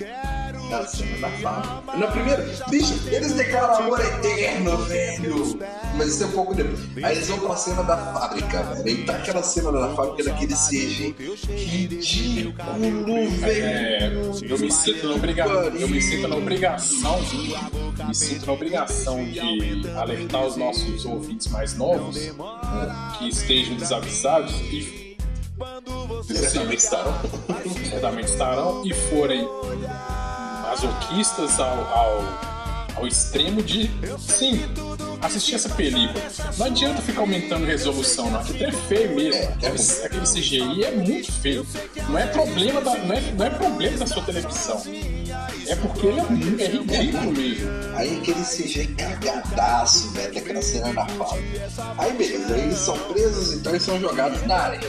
A cena da fábrica. Na primeira, bicho, eles declaram amor eterno, velho. Mas isso é um pouco depois. Aí eles vão pra cena da fábrica, velho. Aí tá aquela cena da fábrica daquele CG ridículo, velho. É, eu me sinto na obrigação, eu me sinto na obrigação, me sinto na obrigação de alertar os nossos ouvintes mais novos que estejam desavisados e Certamente estarão. certamente estarão e forem masoquistas ao, ao, ao extremo de sim, assistir essa película. Não adianta ficar aumentando resolução, não, porque é feio mesmo. Aquele, aquele CGI é muito feio. Não é problema da, não é, não é problema da sua televisão. É porque ele é, é ridículo mesmo. Aí aquele CG cagadaço, velho, daquela cena na fala. Aí beleza, aí eles são presos, então eles são jogados na arena.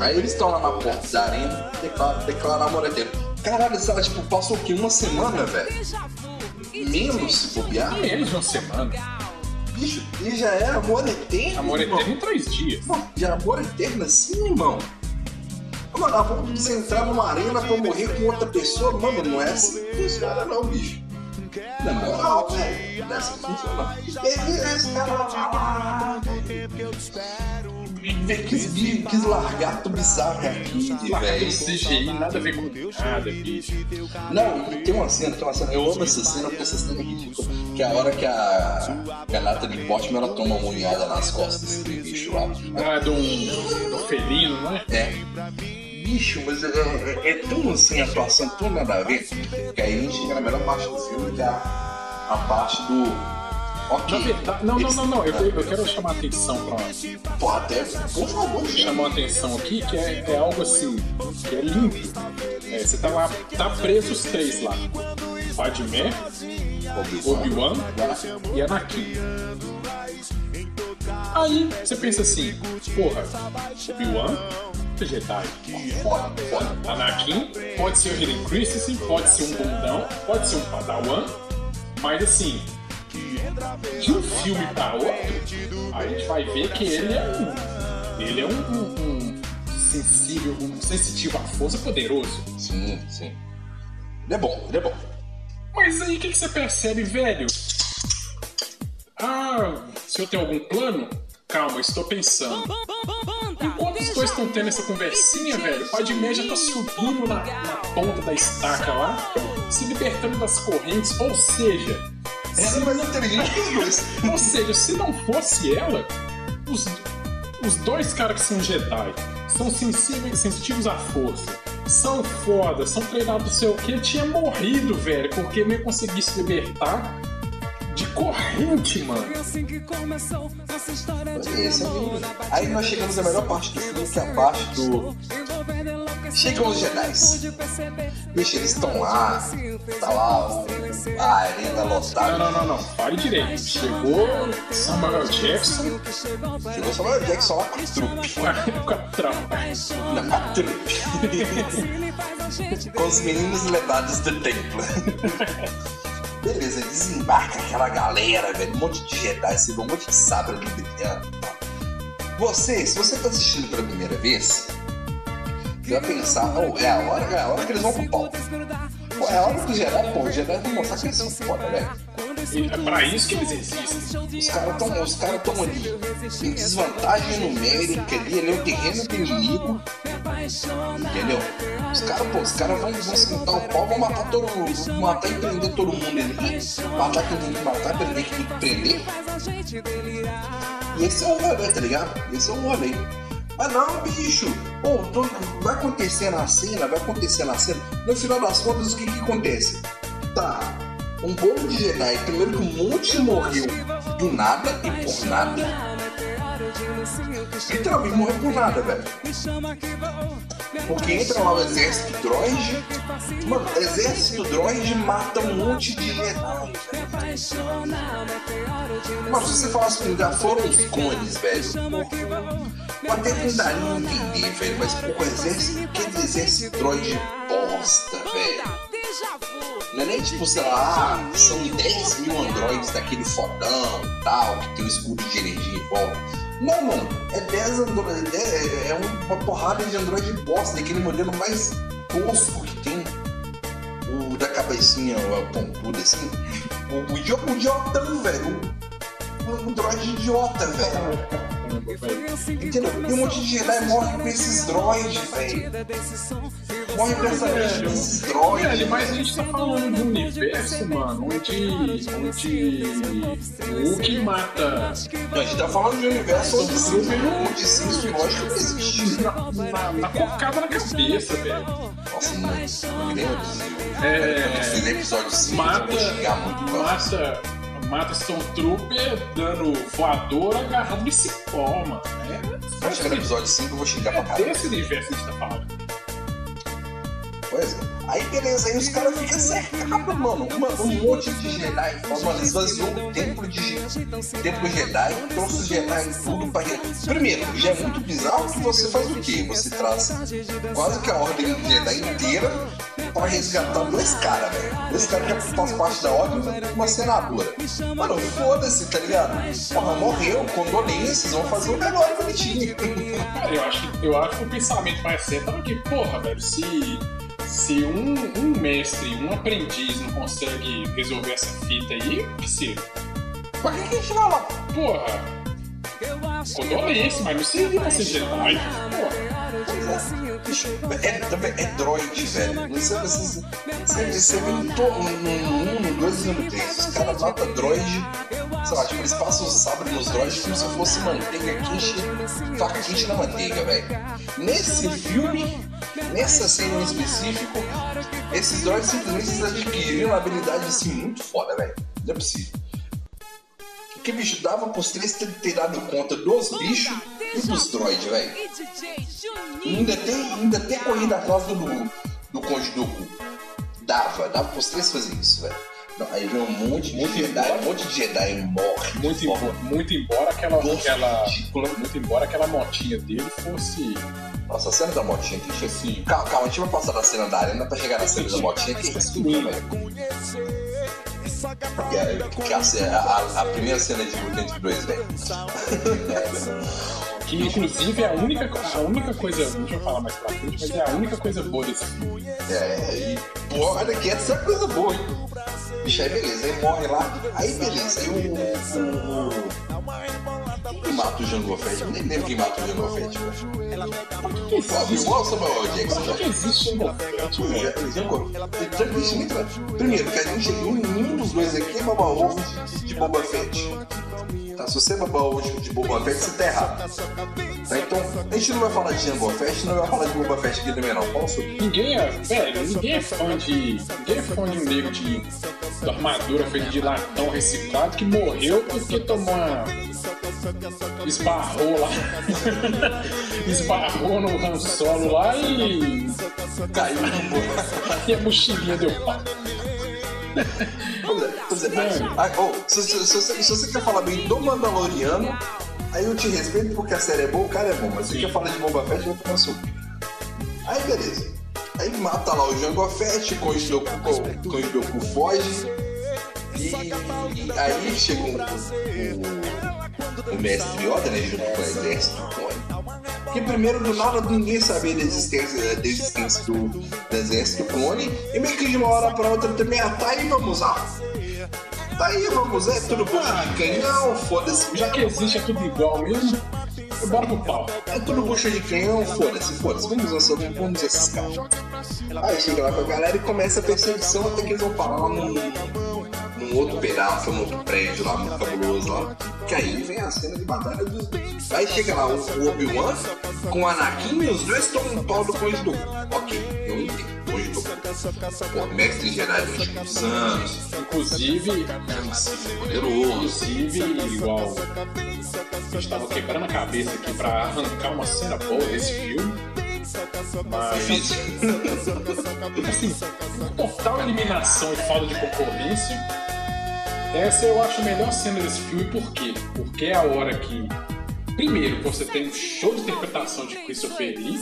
Aí eles estão lá na porta da arena, declaram, declaram amor. Caralho, essa, tipo, passou o quê? Uma semana, velho? Menos se bobear? Menos de uma semana. Bicho, e já é amor eterno? Amor irmão? eterno em três dias. Pô, de amor eterno assim, irmão? Mano, a de você entrar numa arena pra morrer com outra pessoa, mano, não é assim que funciona não, bicho. Na moral, velho, não é assim que funciona. Beleza, cara. Quis, quis largar tudo bizarro aqui, velho. CGI nada a ver com nada, bicho. Não, e tem uma cena, tem uma cena, eu amo essa cena porque essa cena é ridícula. Que é a hora que a, que a Natalie Portman ela toma uma unhada nas costas do bicho lá. Ah, de um, do felino, né? É. Bicho, mas é, é, é tão assim, a atuação tão nada a ver, que aí a gente chega na melhor parte do filme, que é a, a parte do. Ok. Na verdade, não, não, eles- não, não. Eu, eu quero chamar a atenção pra. Pô, até, por favor, chamou a atenção aqui que é, é algo assim, que é limpo. É, você tá lá, tá preso os três lá. Padmé, Obi-Wan e Anakin. Aí você pensa assim, porra, Obi-Wan, Jedi. Foda, foda. Anakin pode ser o Hayden Christensen, pode ser um bundão, pode ser um padawan, mas assim, de um filme para outro, a gente vai ver que ele é um, ele é um, um- um sensível, um sensitivo à força poderoso. Sim, sim. Ele é bom, ele é bom. Mas aí o que, que você percebe, velho? Ah, se eu tenho algum plano? Calma, estou pensando. Enquanto os dois estão tendo essa conversinha, velho, o Padmé já tá subindo na, na ponta da estaca lá, se libertando das correntes, ou seja, Ela é mais inteligente que os dois. ou seja, se não fosse ela, os, os dois caras que são Jedi são sensíveis, sensitivos à força, são foda, são treinados não sei o que, tinha morrido, velho, porque não ia conseguir se libertar de corrente, mano. Esse é o lindo. Aí nós chegamos na melhor parte do filme, que é a parte do. Chegam os Jedi. Bicho, eles estão lá, tá lá o- a arena Não, lotada. não, não, não, fale direito. Chegou Samuel Jackson Chegou o Jackson lá com a trupe. com a, tropa. Não, com a trupe. com os meninos levados do templo. Beleza, desembarca aquela galera, velho. Um monte de Jedi, você vê um monte de sabre ali. Você, se você tá assistindo pela primeira vez, vai pensar, oh, é a hora, é a hora que eles vão pro pau. Pô, é a hora que os Jedi, pô, os Jedi vão mostrar que eles são foda, velho. E É pra isso que eles existem. Os caras estão os cara tão ali em desvantagem numérica ali, ele é o terreno do inimigo. Entendeu? Os caras, pô, os caras vão, vão sentar o pau, vão matar todo mundo, vão matar e prender todo mundo ali. Matar quem tem que matar, prender que prender. E esse é o rolê, tá ligado? Esse é o rolê. Mas não, bicho. Pô, tô- vai acontecer na cena, vai acontecer na cena. No final das contas, o que que acontece? Tá, um bolo de Jedi, primeiro que um monte morreu do nada e por nada. Literalmente morreu por nada, velho. Porque entra lá o exército droid. Mano, exército droid mata um monte de Jedi. Mano, se você falasse que já foram os clones, velho. Eu até tentaria entender, velho. Mas o exército, aquele exército droid bosta, velho. Não é nem tipo, sei lá, são 10 mil androides daquele fodão tal, que tem um escudo de energia em volta. Não, mano, é 10 androides, é, é uma porrada de androide bosta, daquele modelo mais tosco que tem. O da cabecinha o pontuda assim. O, o, idi- o idiotão, velho. O droid idiota, velho. Entendeu? E um monte de Jedi morre com esses droids, velho. Morre com essa merda desses droids. Velho, mas a gente tá falando de um universo, mano, onde, onde o Hulk mata A gente tá falando de um universo onde sim, onde sim, isso lógico que existe. na, na, na cocada na cabeça, velho. Nossa, não, não lembro disso. É, No episódio 5 eu mata, mata, mata Stormtrooper dando voadora agarrado de cipó, mano. É, Quando chegar no episódio 5, eu vou xingar pra é caralho. desse universo que a gente tá falando. Pois é. Aí beleza, aí os caras ficam cercados, mano. Uma, um monte de Jedi. Mano, esvaziou o templo de Je- templo Jedi, trouxe os Jedi tudo pra. Primeiro, já é muito bizarro que você faz o quê? Você traz quase que a ordem Jedi inteira pra resgatar dois caras, velho. Dois caras que faz parte da ordem com uma senadora. Mano, foda-se, tá ligado? Porra, morreu, condolências, vamos fazer o melhor bonitinho. Cara, eu acho, que- eu acho que o pensamento mais certo é que, porra, velho, se, se um, um mestre, um aprendiz não consegue resolver essa fita aí, parceiro, Pra que a gente vai lá? porra, condolência, mas não servia pra ser Jedi, porra. É, também é droid, velho. Não sei se você, você vê to- no 1, no 2 e no 3. Os caras matam droid. Sei lá, tipo, eles passam o sabre nos droids como se fosse manteiga quente, faca quente na manteiga, velho. Nesse filme, nessa cena em específico, esses droids simplesmente adquiriram uma habilidade assim muito foda, velho. Não é possível. Porque, bicho, dava pros três ter, ter dado conta dos bichos e dos droids, velho. Ainda tem, ainda tem corrida atrás do, do Conde Dooku. Dava, dava pros três fazer isso, velho. Não, aí vem um monte de Jedi, um monte de Jedi morre. Muito, embora, muito embora aquela, Nossa, aquela, muito embora aquela motinha dele fosse Nossa, a cena da motinha que assim, Calma, calma, a gente vai passar da cena da arena pra chegar na cena da motinha que é velho. Que é, que é a, a, a- primeira cena de luta entre dois, velho. que inclusive é a única, a única coisa, deixa eu falar mais pra frente, mas é a única coisa boa desse filme. É, e, olha que essa é coisa boa, hein? Bicho, aí beleza, aí morre lá, aí beleza, aí o. o, o quem mata o Jango Fett? Nem lembro quem mata o Jango Fett, velho. Igual- o Samuel Jackson, Por que já. existe um Fett, velho? Jango- Jango Fett Primeiro, que a gente, nenhum dos dois aqui é baba ovo de Boba Fett. Tá, se você é baba ovo de, de Boba Fett, você tá errado. Tá, então, a gente não vai falar de Jango Fett, não vai falar de Boba Fett aqui também não. Fala sobre Ninguém é, velho, ninguém é fã de. Ninguém é fã de um negro de, de armadura feita de latão reciclado que morreu porque tomou uma. Esbarrou lá. Esbarrou no Han Solo lá e. Caiu no buraco. E a mochilinha deu pau. É. Ah, oh, se, se- se você, se você quer falar bem do Mandaloriano, aí eu te respeito porque a série é boa, o cara é bom, mas se você quer falar de Boba Fett, eu vou tomar suco. Aí beleza. Aí mata lá o Jango Fett, com o Doku, com o Doku foge. E, e aí chega um, o, o mestre Yoda, né, junto com o exército clone. Que primeiro do nada ninguém sabia da existência, da existência do, do exército clone. E meio que de uma hora pra outra também, tá aí, vamos lá. Tá aí, vamos, é tudo bucha de canhão, foda-se. Já que existe é tudo igual mesmo, bora pro pau. É tudo bucha de canhão, foda-se, foda-se. Vamos usar, vamos, vamos usar esses caras. Aí chega lá com a galera e começa a perseguição até que eles vão parar lá num, num outro pedaço, num outro prédio lá, muito cabuloso lá. Que aí vem a cena de batalha dos. Aí chega lá o, Obi-Wan com o Anakin e os dois tomam um pau do Conde Dooku. Ok, eu entendo. Dooku. Pô, mestre Jedi durante muitos anos, Inclusive, poderoso. inclusive, igual. Eu estava quebrando a cabeça aqui pra arrancar uma cena boa desse filme. Mas, assim, total eliminação e falta de concorrência. Essa eu acho a melhor cena desse filme, por quê? Porque é a hora que, primeiro, você tem um show de interpretação de Christopher Lee,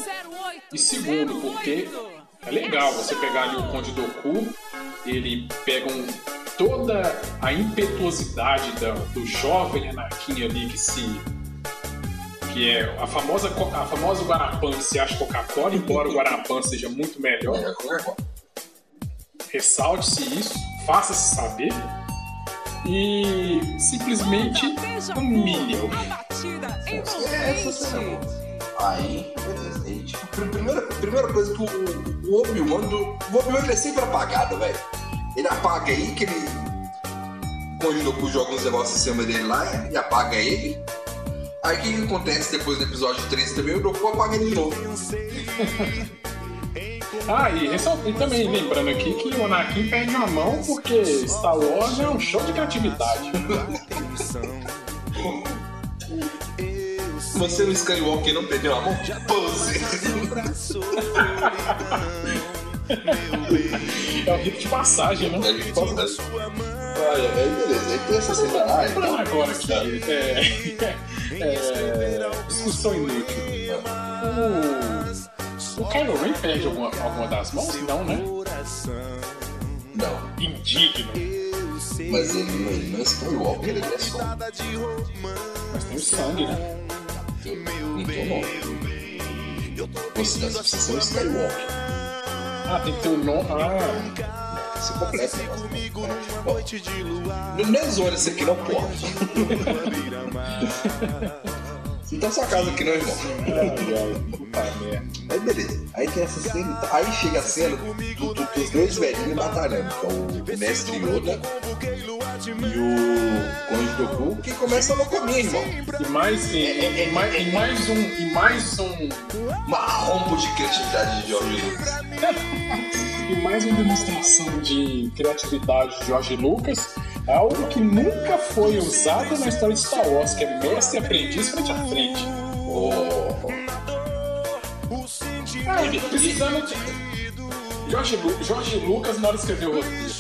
e segundo, porque é legal você pegar ali o Conde Doku, ele pega um, toda a impetuosidade da- do jovem Anakin ali que se. Que é a famosa, a famosa Guarapã que se acha Coca-Cola, embora o Guarapã seja muito melhor. É, coisa. Ressalte-se isso, faça-se saber e simplesmente humilha-o. É. Aí, beleza. Aí, tipo, pr- primeira, primeira coisa que o, o Obi-Wan do. O Obi-Wan ele é sempre apagado, velho. Ele apaga aí que ele. Quando o joga uns negócios em cima dele lá e apaga ele. Aí o que, que acontece depois do episódio 3 também? O Doku apaga ele de novo. Ah, e, e também lembrando aqui que o Anakin perde uma mão porque Star Wars é um show de criatividade. Você no Skywalker não perdeu a mão? Pose! é o rito de passagem, né? É o rito de passagem. Olha, aí beleza, aí tem essa cena. Ah, então... agora aqui, é, é, discussão inútil. O, o Kylo Ren perde alguma, alguma das mãos? Não, né? Não. Indigno. Mas ele, ele não é Skywalker, ele é só. Mas tem o sangue, né? Então não. Você precisa ser um Skywalker. Ah, tem que ter o nome. Ah. Completo. Não é zona esse aqui não, porra. Não tá sua casa aqui não, irmão. Aí beleza. Aí tem essa cena. Aí chega a cena do, do, dos dois velhinhos batalhando, que é o mestre Yoda e o Conde Doku, que começa a loucomia, irmão. E mais, e, é, é, mais, e mais um. E mais um. Uma rombo de criatividade de George Lucas. e mais uma demonstração de criatividade de George Lucas é algo que nunca foi usado na história de Star Wars, que é mestre e aprendiz frente a frente. Oh. Ah, precisando de. Jorge, Lu... Jorge Lucas na hora de escrever o roteiro.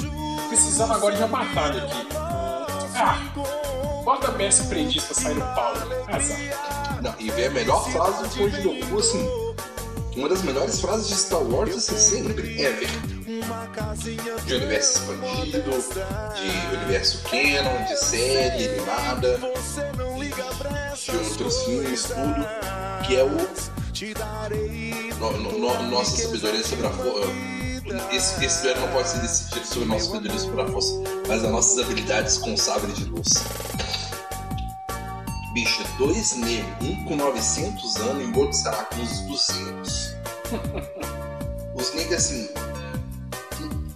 Precisando agora de uma batalha aqui. Ah, bota mestre aprendiz pra sair no pau. Azar. Não, e vem a melhor frase do Conde Goku, assim. Uma das melhores frases de Star Wars, assim, sempre, ever de universo expandido, de universo canon, de série animada, de outros filmes, tudo, que é o no, no, no, nossa sabedoria sobre a força. Esse, esse duelo não pode ser decidido sobre nossa sabedoria sobre a força, mas as nossas habilidades com sabre de luz. Bicho, dois negros, um com 900 anos e o outro será com uns 200. Os negros assim,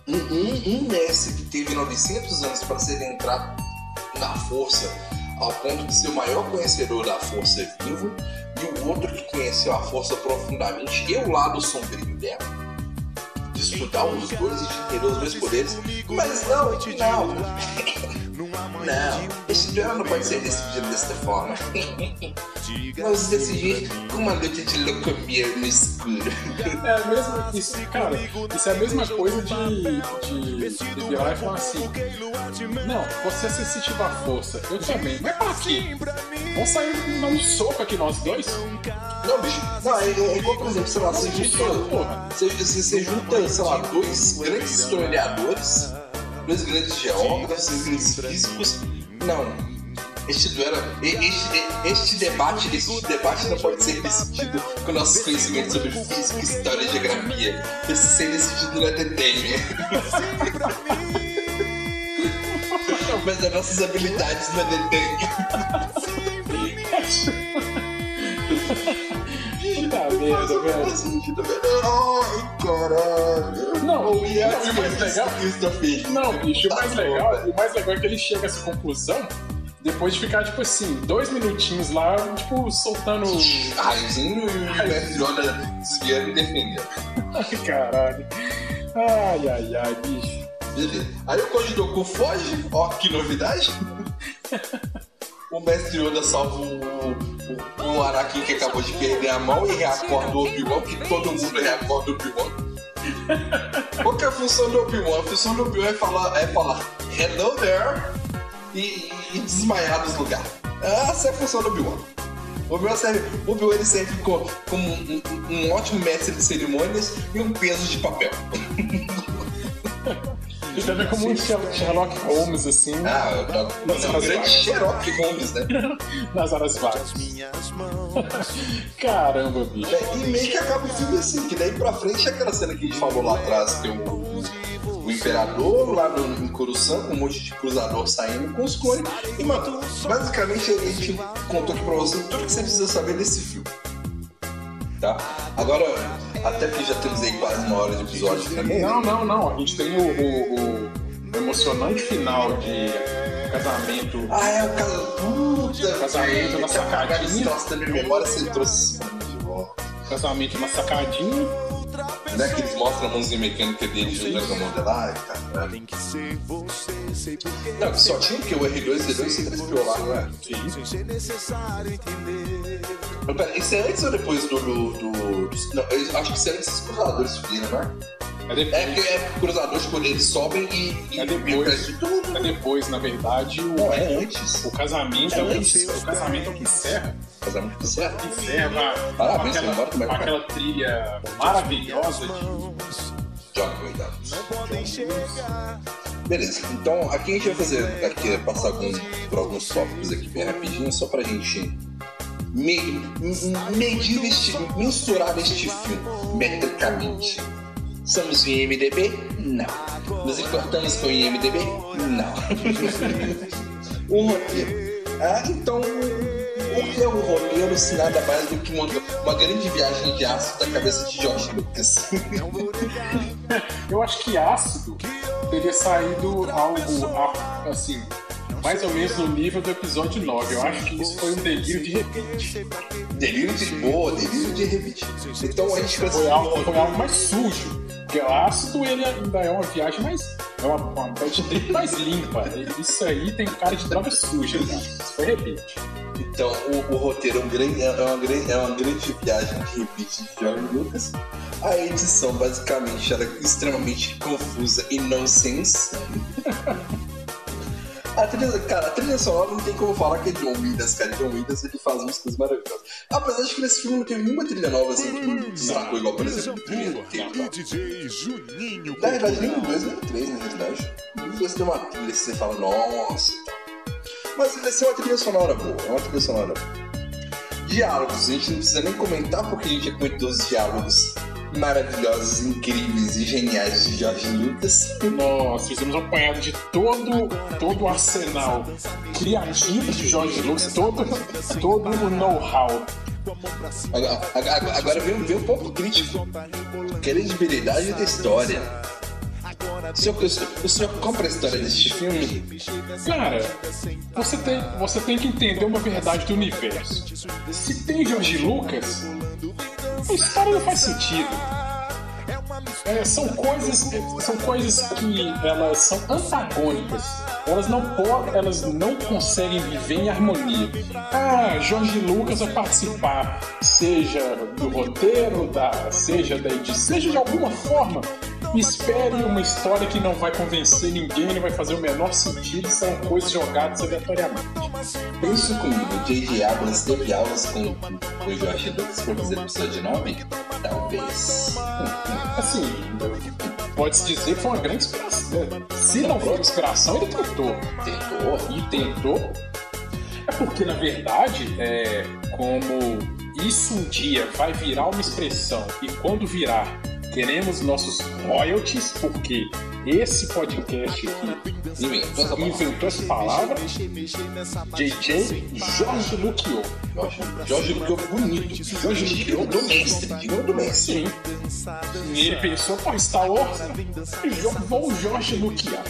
um, um, um mestre que teve 900 anos para ser entrado na força ao ponto de ser o maior conhecedor da força vivo e o outro que conheceu a força profundamente e o lado sombrio dela. De estudar os dois e de entender os dois poderes. Mas não, não não, esse duelo não pode ser decidido desta forma. Vamos decidir com uma luta de locomia no escuro. É a mesma, isso, cara, isso é a mesma coisa de, de, de virar e falar assim: Não, você é sensitivo à força, eu também, vai pra aqui. Vamos sair dar um soco aqui nós dois? Não, bicho, não, é, é igual, por exemplo, sei lá, você junta, você, você junta, sei lá, dois grandes historiadores dois grandes geógrafos, dois grandes físicos. Não. Este duelo, este, este debate, este debate não pode ser decidido com nossos conhecimentos sobre física, história e geografia. Precisa ser decidido na TTM. Mas as nossas habilidades na TTM. Merda, velho. Ai, caralho. Não, o, e, o mais legal. Não, bicho, o mais legal, o mais legal é que ele chega a essa conclusão depois de ficar, tipo assim, dois minutinhos lá, tipo, soltando. Raizinho e o Yoda desviando e defendendo. Ai, caralho. Ai, ai, ai, bicho. Beleza. Aí o Koji Doku foge, ó, que novidade. o mestre Yoda salva o, o, o Anakin que acabou de perder a mão e reacorda o Obi-Wan, que todo mundo reacorda o Obi-Wan. Qual que é a função do Obi-Wan? A função do Obi-Wan é falar, é falar Hello there e, e desmaiar dos lugares. Essa é a função do Obi-Wan. O Obi-Wan serve, Obi ele serve como, como um, um, um ótimo mestre de cerimônias e um peso de papel. Ele também como um Sherlock Holmes, assim. Ah, nas horas grande Sherlock Holmes, né? nas horas vagas. Caramba, bicho. É, e meio que acaba o filme assim, que daí pra frente é aquela cena que a gente falou lá atrás, que o, o Imperador lá no, em Coruscant, com um monte de cruzador saindo com os clones. E, mano, basicamente a gente contou aqui pra você tudo que você precisa saber desse filme. Tá? Agora, até que já temos aí quase uma hora de episódio também. Não, não, não. A gente tem o, o, o emocionante final de casamento. Ah, é o casamento. Casamento na sacadinha. Nossa, minha memória você trouxe de volta. Casamento na sacadinha. Né, que eles mostram a mãozinha mecânica dele jogando a mão dela. Ai, cara. Não, só tinha o que? O R2, D2 e C3PO lá, não é? Mas pera, Isso é antes ou depois do. do, do- do- não, eu acho que isso é antes dos cruzadores subirem, não é? É depois, É porque é cruzadores quando eles sobem e. e É depois. o de tudo. é depois, na verdade, o, Não, é antes. o casamento é o que, o casamento é o que encerra. Casamento do certo. Encerra com Parabéns, aquela, lembrado como é que é. aquela trilha maravilhosa de John Williams. Beleza, então aqui a gente vai fazer, aqui, passar algum, por alguns tópicos aqui bem rapidinho, só pra gente me- medir este, mensurar este filme metricamente. Somos o IMDB? Não. Nos importamos com o IMDB? Não. o roteiro. Ah, então, o que é o roteiro se nada mais do que uma, uma grande viagem de aço da cabeça de George Lucas? Eu acho que ácido teria saído algo a- assim, mais ou menos no nível do episódio 9. Eu acho que isso foi um delírio de repente. Delírio de boa, delírio de repetir. Então a gente Foi algo, foi algo mais sujo. Ácido ele ainda é uma viagem mais. É uma, uma bad trip mais limpa. Isso aí tem cara de droga suja, cara. Isso foi repente. Então o, o roteiro é, um grande, é, uma grande, é uma grande viagem de repeat de George Lucas. A edição basicamente era extremamente confusa e nonsense. A trilha, cara, a trilha sonora não tem como falar que é John Williams, cara. John Williams ele faz músicas maravilhosas. Apesar de que nesse filme não teve nenhuma trilha nova assim que destacou igual, por exemplo, o primeiro tempo. DJ Juninho. Na verdade, nem o 2 nem o 3, na realidade. O 2 tem uma trilha que você fala, nossa. Mas vai ser uma trilha sonora boa, é uma trilha sonora boa. Diálogos, a gente não precisa nem comentar porque a gente já comentou os diálogos maravilhosos, incríveis e geniais de George Lucas. Nós fizemos um apanhado de todo, todo o arsenal criativo de George Lucas, todo, todo o know-how. Agora, agora- agora vem, vem um ponto crítico. Credibilidade da história. O senhor, o senhor compra a história deste filme? Cara, você tem, você tem que entender uma verdade do universo. Se tem George Lucas, a história não faz sentido. É, são coisas são coisas que elas são antagônicas elas não podem elas não conseguem viver em harmonia ah Jorge Lucas vai participar seja do roteiro da seja da edição seja de alguma forma espere uma história que não vai convencer ninguém não vai fazer o menor sentido são coisas jogadas aleatoriamente Pensa comigo, J.J. Abrams teve aulas com, com o George Lucas pra fazer episódio 9? Talvez. assim pode-se dizer que foi uma grande inspiração né? se não foi inspiração ele tentou Tentou. e tentou, é porque na verdade é como isso um dia vai virar uma expressão e quando virar queremos nossos royalties porque esse podcast aqui Inventou essa palavra. inventou essa palavra JJ Jorge Luquiou Jorge, Jorge Lucas bonito. Jorge digno do mestre. Digno do mestre. e ele pensou pô Star Wars jo- vou Jorge Luquiar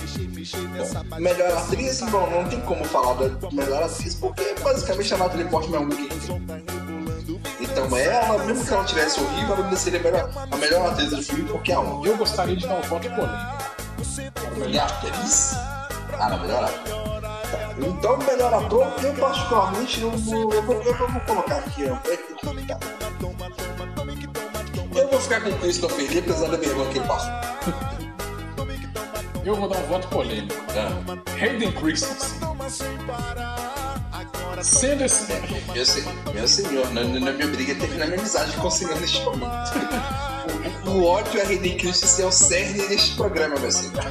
Bom, melhor atriz, bom, não tem como falar da melhor atriz, porque basicamente a Natalie Portman é uma que Então ela, mesmo que ela tivesse horrível, ela ainda seria a melhor, a melhor atriz do filme, porque é a única. eu gostaria de dar um voto polêmico Melhor atriz? Ah, não, melhor ator. Tá. Então, melhor ator, eu particularmente eu vou, eu vou, eu vou colocar aqui, ó, é. Eu vou ficar com o Christopher Lee, apesar da vergonha que ele passou. eu vou dar um voto polêmico Ah, Hayden Christensen sendo esse meu, se- meu senhor, não, não me obriga a terminar minha amizade com o senhor neste momento. O, o ódio a Hayden Christensen é o cerne deste programa, meu senhor.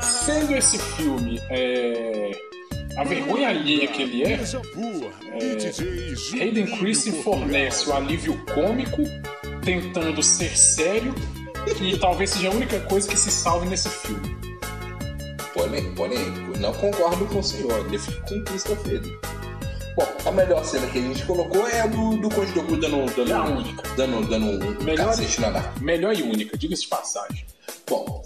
Sendo esse filme é, a vergonha alheia que ele é, Hayden Christensen fornece o alívio cômico, tentando ser sério, e talvez seja a única coisa que se salve nesse filme. Polêmico. Não concordo com o senhor. Eu fico com Christopher. Bom, a melhor cena que a gente colocou é a do, do Conde Doku dando, dando, a única. dando, dando um Melhor- cacete na Nara. Melhor e única, diga-se de passagem. Bom,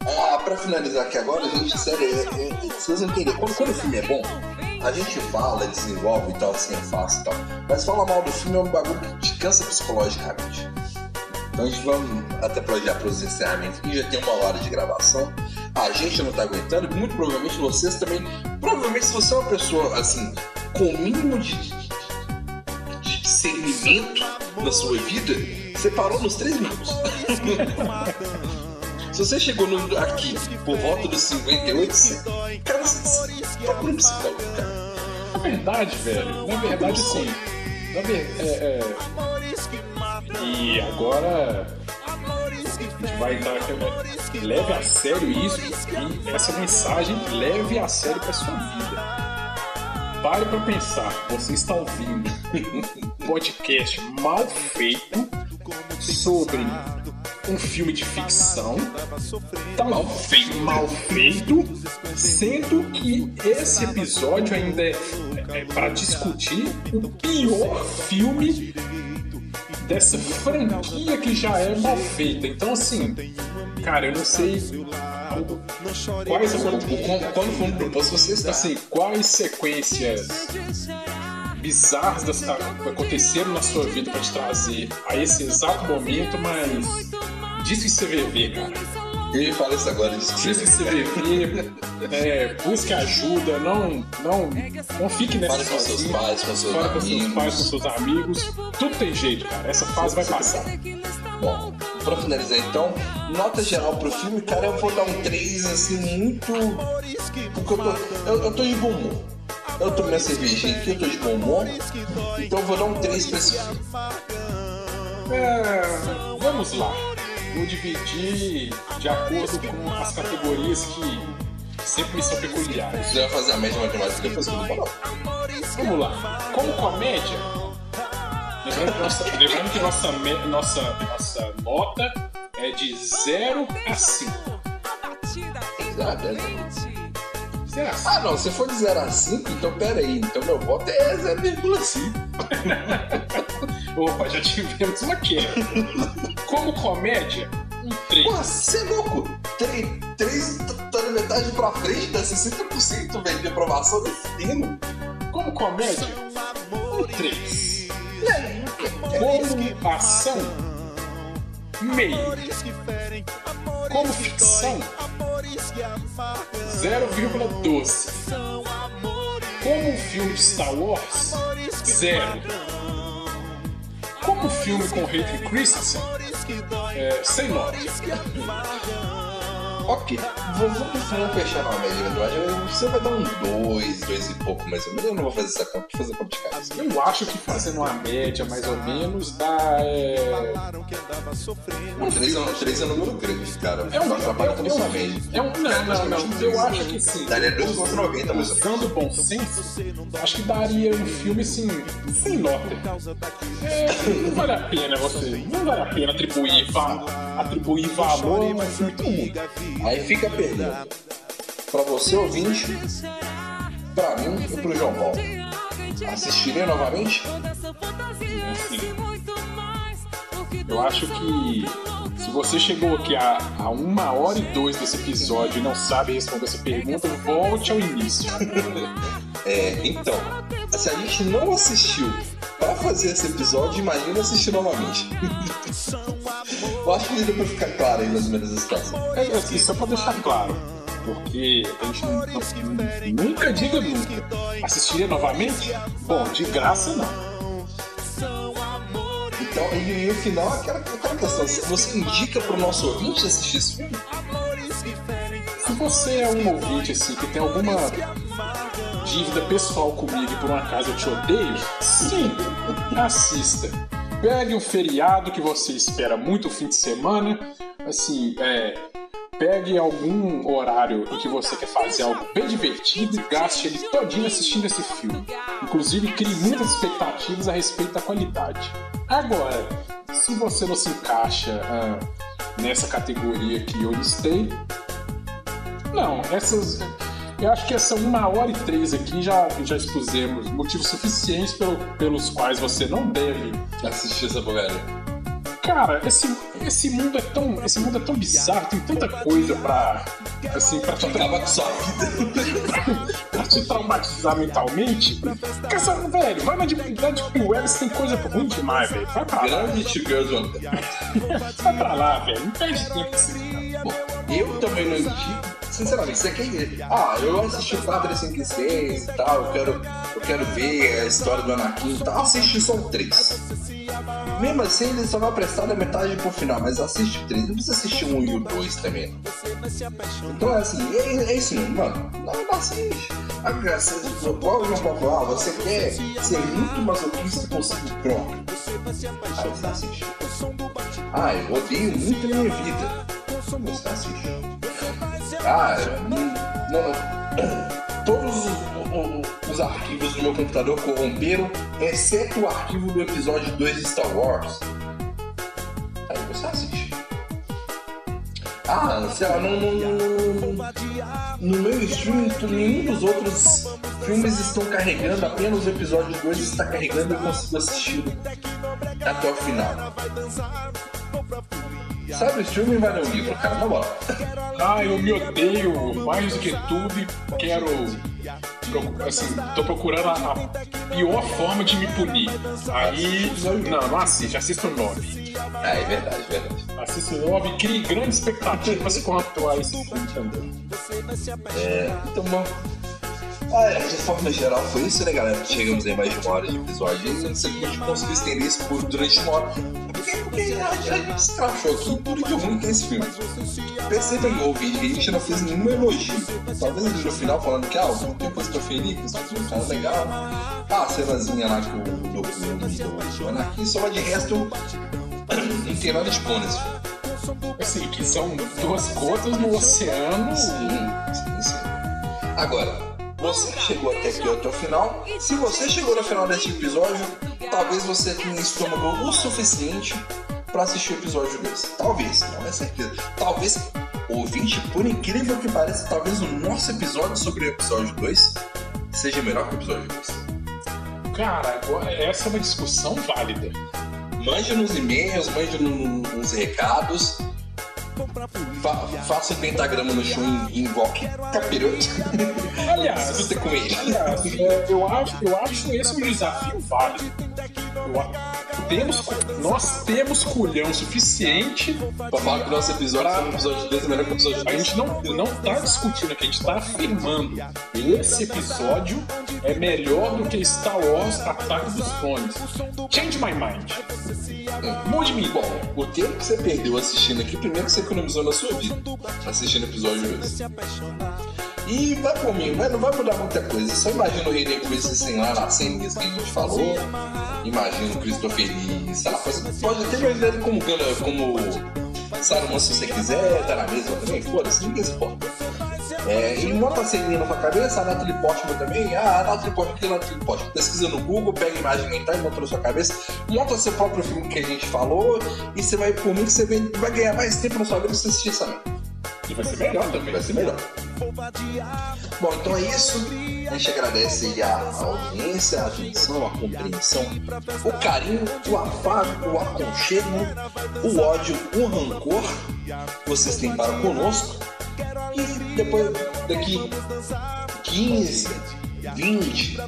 ah, pra finalizar aqui agora, gente, sério, é, é, é, vocês não entendem. Quando, quando o filme é bom, a gente fala, desenvolve e tal, assim, é fácil e tal. Mas falar mal do filme é um bagulho que te cansa psicologicamente. Então a gente vamos até para já para os encerramentos, que já tem uma hora de gravação. A gente não tá aguentando, muito provavelmente vocês também. Provavelmente se você é uma pessoa assim, com o mínimo de, de discernimento na sua vida, você parou nos três minutos. Se você chegou no- aqui por volta dos 58, você, cara, você procura um psicólogo, cara. Na verdade, velho, na verdade sim. Na ver... é, é... E agora vai entrar aqui? Leve a sério isso e essa mensagem leve a sério pra sua vida. Pare pra pensar, você está ouvindo um podcast mal feito sobre um filme de ficção. tá mal feito, mal feito, sendo que esse episódio ainda é, é para discutir o pior filme dessa franquia que já é mal feita. Então, assim, cara, eu não sei quais Quando, for está. assim, quais sequências bizarras das- aconteceram na sua vida para te trazer a esse exato momento, mas que você viver, cara. Ia falar isso agora, desculpa. você viver, é, busque ajuda, não, não, não fique nessa Fale com seus pais, com seus Fale com seus amigos. pais, com seus amigos. Tudo tem jeito, cara. Essa fase vai passar. Bom, pra finalizar então, nota geral pro filme, cara, eu vou dar um 3 assim, muito. Porque eu tô, eu, eu tô de bom humor. Eu tomei minha cervejinha aqui, eu tô de bom humor. Então eu vou dar um 3 pra esse filme. É, vamos lá. Vou dividir de acordo com as categorias que sempre me são peculiares. Você vai fazer a média matemática depois vou falar. Vamos lá. Como comédia, lembrando que nossa, lembrando que nossa, nossa, nossa nota é de 0 a 5. Ah, beleza. 0 a 5. Ah, não, se for de 0 a 5, então pera aí. Então meu voto é 0,5. Opa, já tivemos uma queda. Como comédia, um 3. Porra, você é louco? 3 tá na metade pra frente, dá 60% velho, de aprovação desse filme. Como comédia, um 3. Como ação, meio. Como ficção, 0,12. Como um filme de Star Wars, 0. Como um filme com Hayden Christensen, é, sem nota. Ok, vamos, vamos fechar na média eventual. Você vai dar um 2, 2 e pouco mais ou menos. Eu não vou fazer essa conta, vou fazer conta de cabeça. Eu acho que fazendo uma média mais ou menos dá. É, Um 3 é, um, três é um número grande, cara. é um. Trabalhando é com um- essa média. é um não, não, não. Eu acho que sim. Daria 2,90 mais ou menos. Usando bom senso, acho que daria um filme assim, sem nota. É, não vale a pena você. Não vale a pena atribuir, atribuir valor a um filme tão ruim. Aí fica a pergunta. Pra você, ouvinte, pra mim e pro João Paulo. Assistiria novamente? Assim, eu acho que se você chegou aqui a, a uma hora e dois desse episódio e não sabe responder essa pergunta, volte ao início. É, então, se a gente não assistiu pra fazer esse episódio, imagina assistir novamente. Eu acho que deu pra ficar claro aí mais ou menos a situação. É assim, só pra deixar claro, porque a gente não- não- nunca diga nunca. Assistiria novamente? Bom, de graça não. Então, e, e o final é aquela, aquela questão. Você indica pro nosso ouvinte assistir esse filme? Se você é um ouvinte assim que tem alguma dívida pessoal comigo e por um acaso eu te odeio, sim, assista. Pegue um feriado que você espera muito o fim de semana, assim, é, pegue algum horário em que você quer fazer algo bem divertido e gaste ele todinho assistindo esse filme. Inclusive, crie muitas expectativas a respeito da qualidade. Agora, se você não se encaixa ah, nessa categoria que eu listei, não, essas. Eu acho que essa uma hora e três aqui já, já expusemos motivos suficientes pelo- pelos quais você não deve. Assistir essa porcaria. Cara, esse, esse mundo é tão. Esse mundo é tão bizarro, tem tanta coisa pra. Assim, pra te Acaba com sua vida. pra te traumatizar mentalmente, só, velho, vai na Deep Web, tem coisa ruim demais, velho. Vai pra lá. Grande Two Girls One. Vai pra lá, velho. Não perde tempo. Bom, eu também não indico. Sinceramente, você quer. Ah, eu assisti 4, 5 e 6 e tal, eu quero, eu quero ver a história do Anakin e tal. Assisti só o 3. Mesmo assim, ele só vai prestar da metade pro final, mas assiste o 3. Não precisa assistir o 1 e o 2 também. Então é assim, é, é isso mesmo, mano. Não, não assiste. Agora, você- Igual o João ah, você quer ser muito masoquista consigo próprio. Aí você assiste. Ah, eu odeio muito a minha vida. Você assiste. Ah, não. Todos os, os arquivos do meu computador corromperam, exceto o arquivo do episódio 2 de Star Wars. Aí você assiste. Ah, sei lá, não, não, não, no meu stream nenhum dos outros filmes estão carregando, apenas o episódio 2 está carregando e eu consigo assistir até o final. Sabe, o streaming vai no livro, cara, na moral. Ah, eu me odeio mais do que tudo e quero. Assim, tô procurando a, a pior forma de me punir. Aí. Não, não assiste, assista o 9. Ah, é verdade, é verdade. Assista o 9 e crie grandes expectativas quanto a esse filme também. Então, bom. Ah, é, de forma geral foi isso, né, galera? Chegamos em mais de uma hora de episódio. E não sei como a gente conseguiu estender isso por durante uma hora. Porque, porque gente se crachou aqui tudo de ruim tem esse filme. Percebem, ouvinte, que a gente não fez nenhum elogio. Talvez no final falando que, ah, tem coisa que eu feliz, que esse filme cara legal. Ah, a cenazinha lá que o do do- do Anakin, só de resto, não tem nada de bom nesse filme. Assim, que são duas gotas no oceano. Sim, sim, sim. Agora, você chegou até aqui até o final. Se você chegou no final desse episódio, talvez você tenha estômago o suficiente para assistir o episódio 2. Talvez, não é certeza. Talvez, ouvinte, por incrível que pareça, talvez o nosso episódio sobre o episódio 2 seja melhor que o episódio 2. Cara, agora essa é uma discussão válida. Mande nos e-mails, mande no- no- nos recados. Fa faça o pentagrama no chão e invoque capiroto. Aliás, Discuta com ele. aliás é, eu, acho, eu acho esse um desafio válido. Eu a- temos, nós temos culhão suficiente Pra falar que o nosso episódio sobre o episódio 2 é melhor que o episódio A 2. gente não, não tá discutindo aqui, a gente tá afirmando. Esse episódio é melhor do que Star Wars Ataque dos Clones. Change my mind. Mude minha Bom, ideia. o tempo que você perdeu assistindo aqui, primeiro que você economizou na sua vida, assistindo episódio 2. E vai por mim, não vai mudar muita coisa. Só imagina o Hayden Christensen lá nas ceninhas que a gente falou. Imagina o Christopher Lee, sei pode pode até imaginar ele como, como Saruman se você quiser, tá na mesma também, foda-se, ninguém se importa. É, e monta a ceninha na sua cabeça, a Natalie Portman também. Ah, a Natalie Portman, que é a Natalie Portman? Pesquisa no Google, pega a imagem mental e monta na sua cabeça. Monta seu próprio filme que a gente falou e você vai, por mim, que você vai, ganhar mais tempo na sua vida pra você assistir essa merda. E vai ser melhor também. Vai ser melhor. Bom, então é isso. A gente agradece a audiência, a atenção, a compreensão, o carinho, o afago, o aconchego, o ódio, o rancor que vocês têm para conosco. E depois, daqui 15, 20,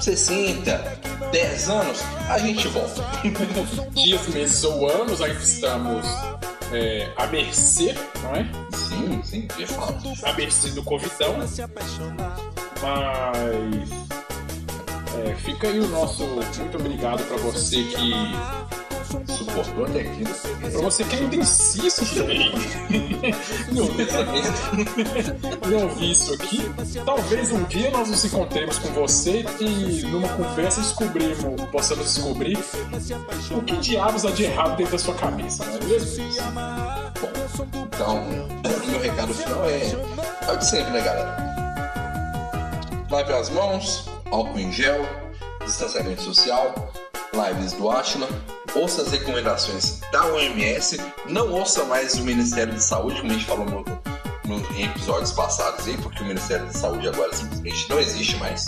60, 10 anos, a gente volta. Dias, meses ou anos, ainda estamos é, à mercê, não é? Sim, sim, de fato. À mercê do Covidão. Mas. é, fica aí o nosso muito obrigado pra você que. Suportou até aqui. né? Pra você que ainda insiste em ouvir isso aqui, talvez um dia nós nos encontremos com você e numa conversa descobrimos, possamos descobrir o que diabos há de errado dentro da sua cabeça, não é mesmo? Então, meu recado final é, é o de sempre, né, galera? Lave as mãos, álcool em gel, distanciamento social, lives do Atila, ouça as recomendações da OMS, não ouça mais o Ministério de Saúde, como a gente falou no, no- em episódios passados aí, porque o Ministério da Saúde agora simplesmente não existe mais.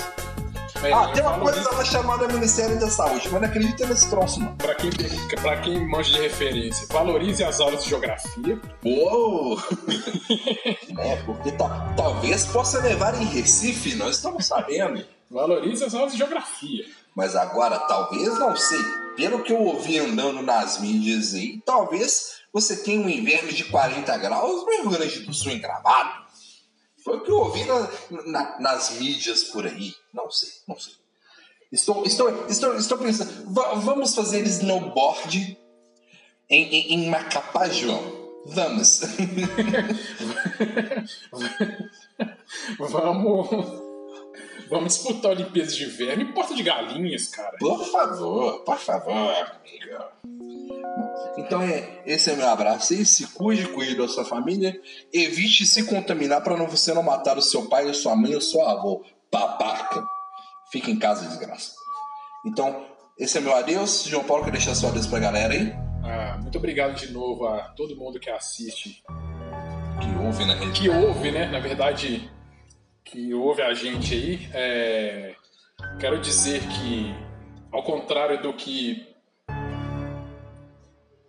É, Ah, tem uma coisa lá chamada Ministério da Saúde, mas não acredita nesse troço, não. Pra quem, pra quem manja de referência, valorize as aulas de geografia. Uou! é, porque ta- talvez possa levar em Recife, nós estamos sabendo. Valorize as aulas de geografia. Mas agora, talvez, não sei. Pelo que eu ouvi andando nas mídias aí, talvez você tenha um inverno de 40 graus no Rio Grande do Sul engravado. Foi o que eu ouvi na- na- nas mídias por aí. Não sei, não sei. Estou, estou, estou, estou pensando, va- vamos fazer snowboard em, em, em Macapá, João. Vamos. Vamos. Vamos disputar Olimpíadas de Inverno em Porta de Galinhas, cara. Por favor, por favor, amigo. Então é, esse é meu abraço aí. Se cuide, cuide da sua família. Evite se contaminar para não, você não matar o seu pai, a sua mãe ou o seu avô. Babaca. Fique em casa, desgraça. Então, esse é meu adeus. João Paulo, quer deixar seu adeus pra galera aí? Ah, muito obrigado de novo a todo mundo que assiste, Que ouve na rede. que ouve, né? Na verdade, que ouve a gente aí. É, Quero dizer que, ao contrário do que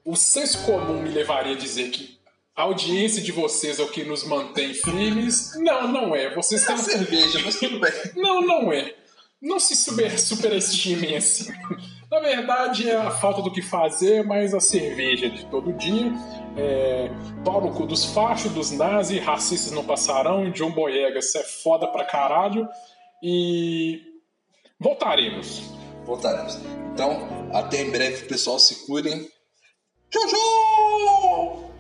o senso comum me levaria a dizer que a audiência de vocês é o que nos mantém firmes, não, não é. Vocês É têm uma cerveja, mas tudo bem. Não, não é. Não se super, superestimem assim. Na verdade, é a falta do que fazer, mas a cerveja de todo dia. É, pau cu dos fachos, dos nazis, racistas não passarão, John Boyega, isso é foda pra caralho. E voltaremos. Voltaremos. Então, até em breve, pessoal. Se cuidem. Tchau, tchau!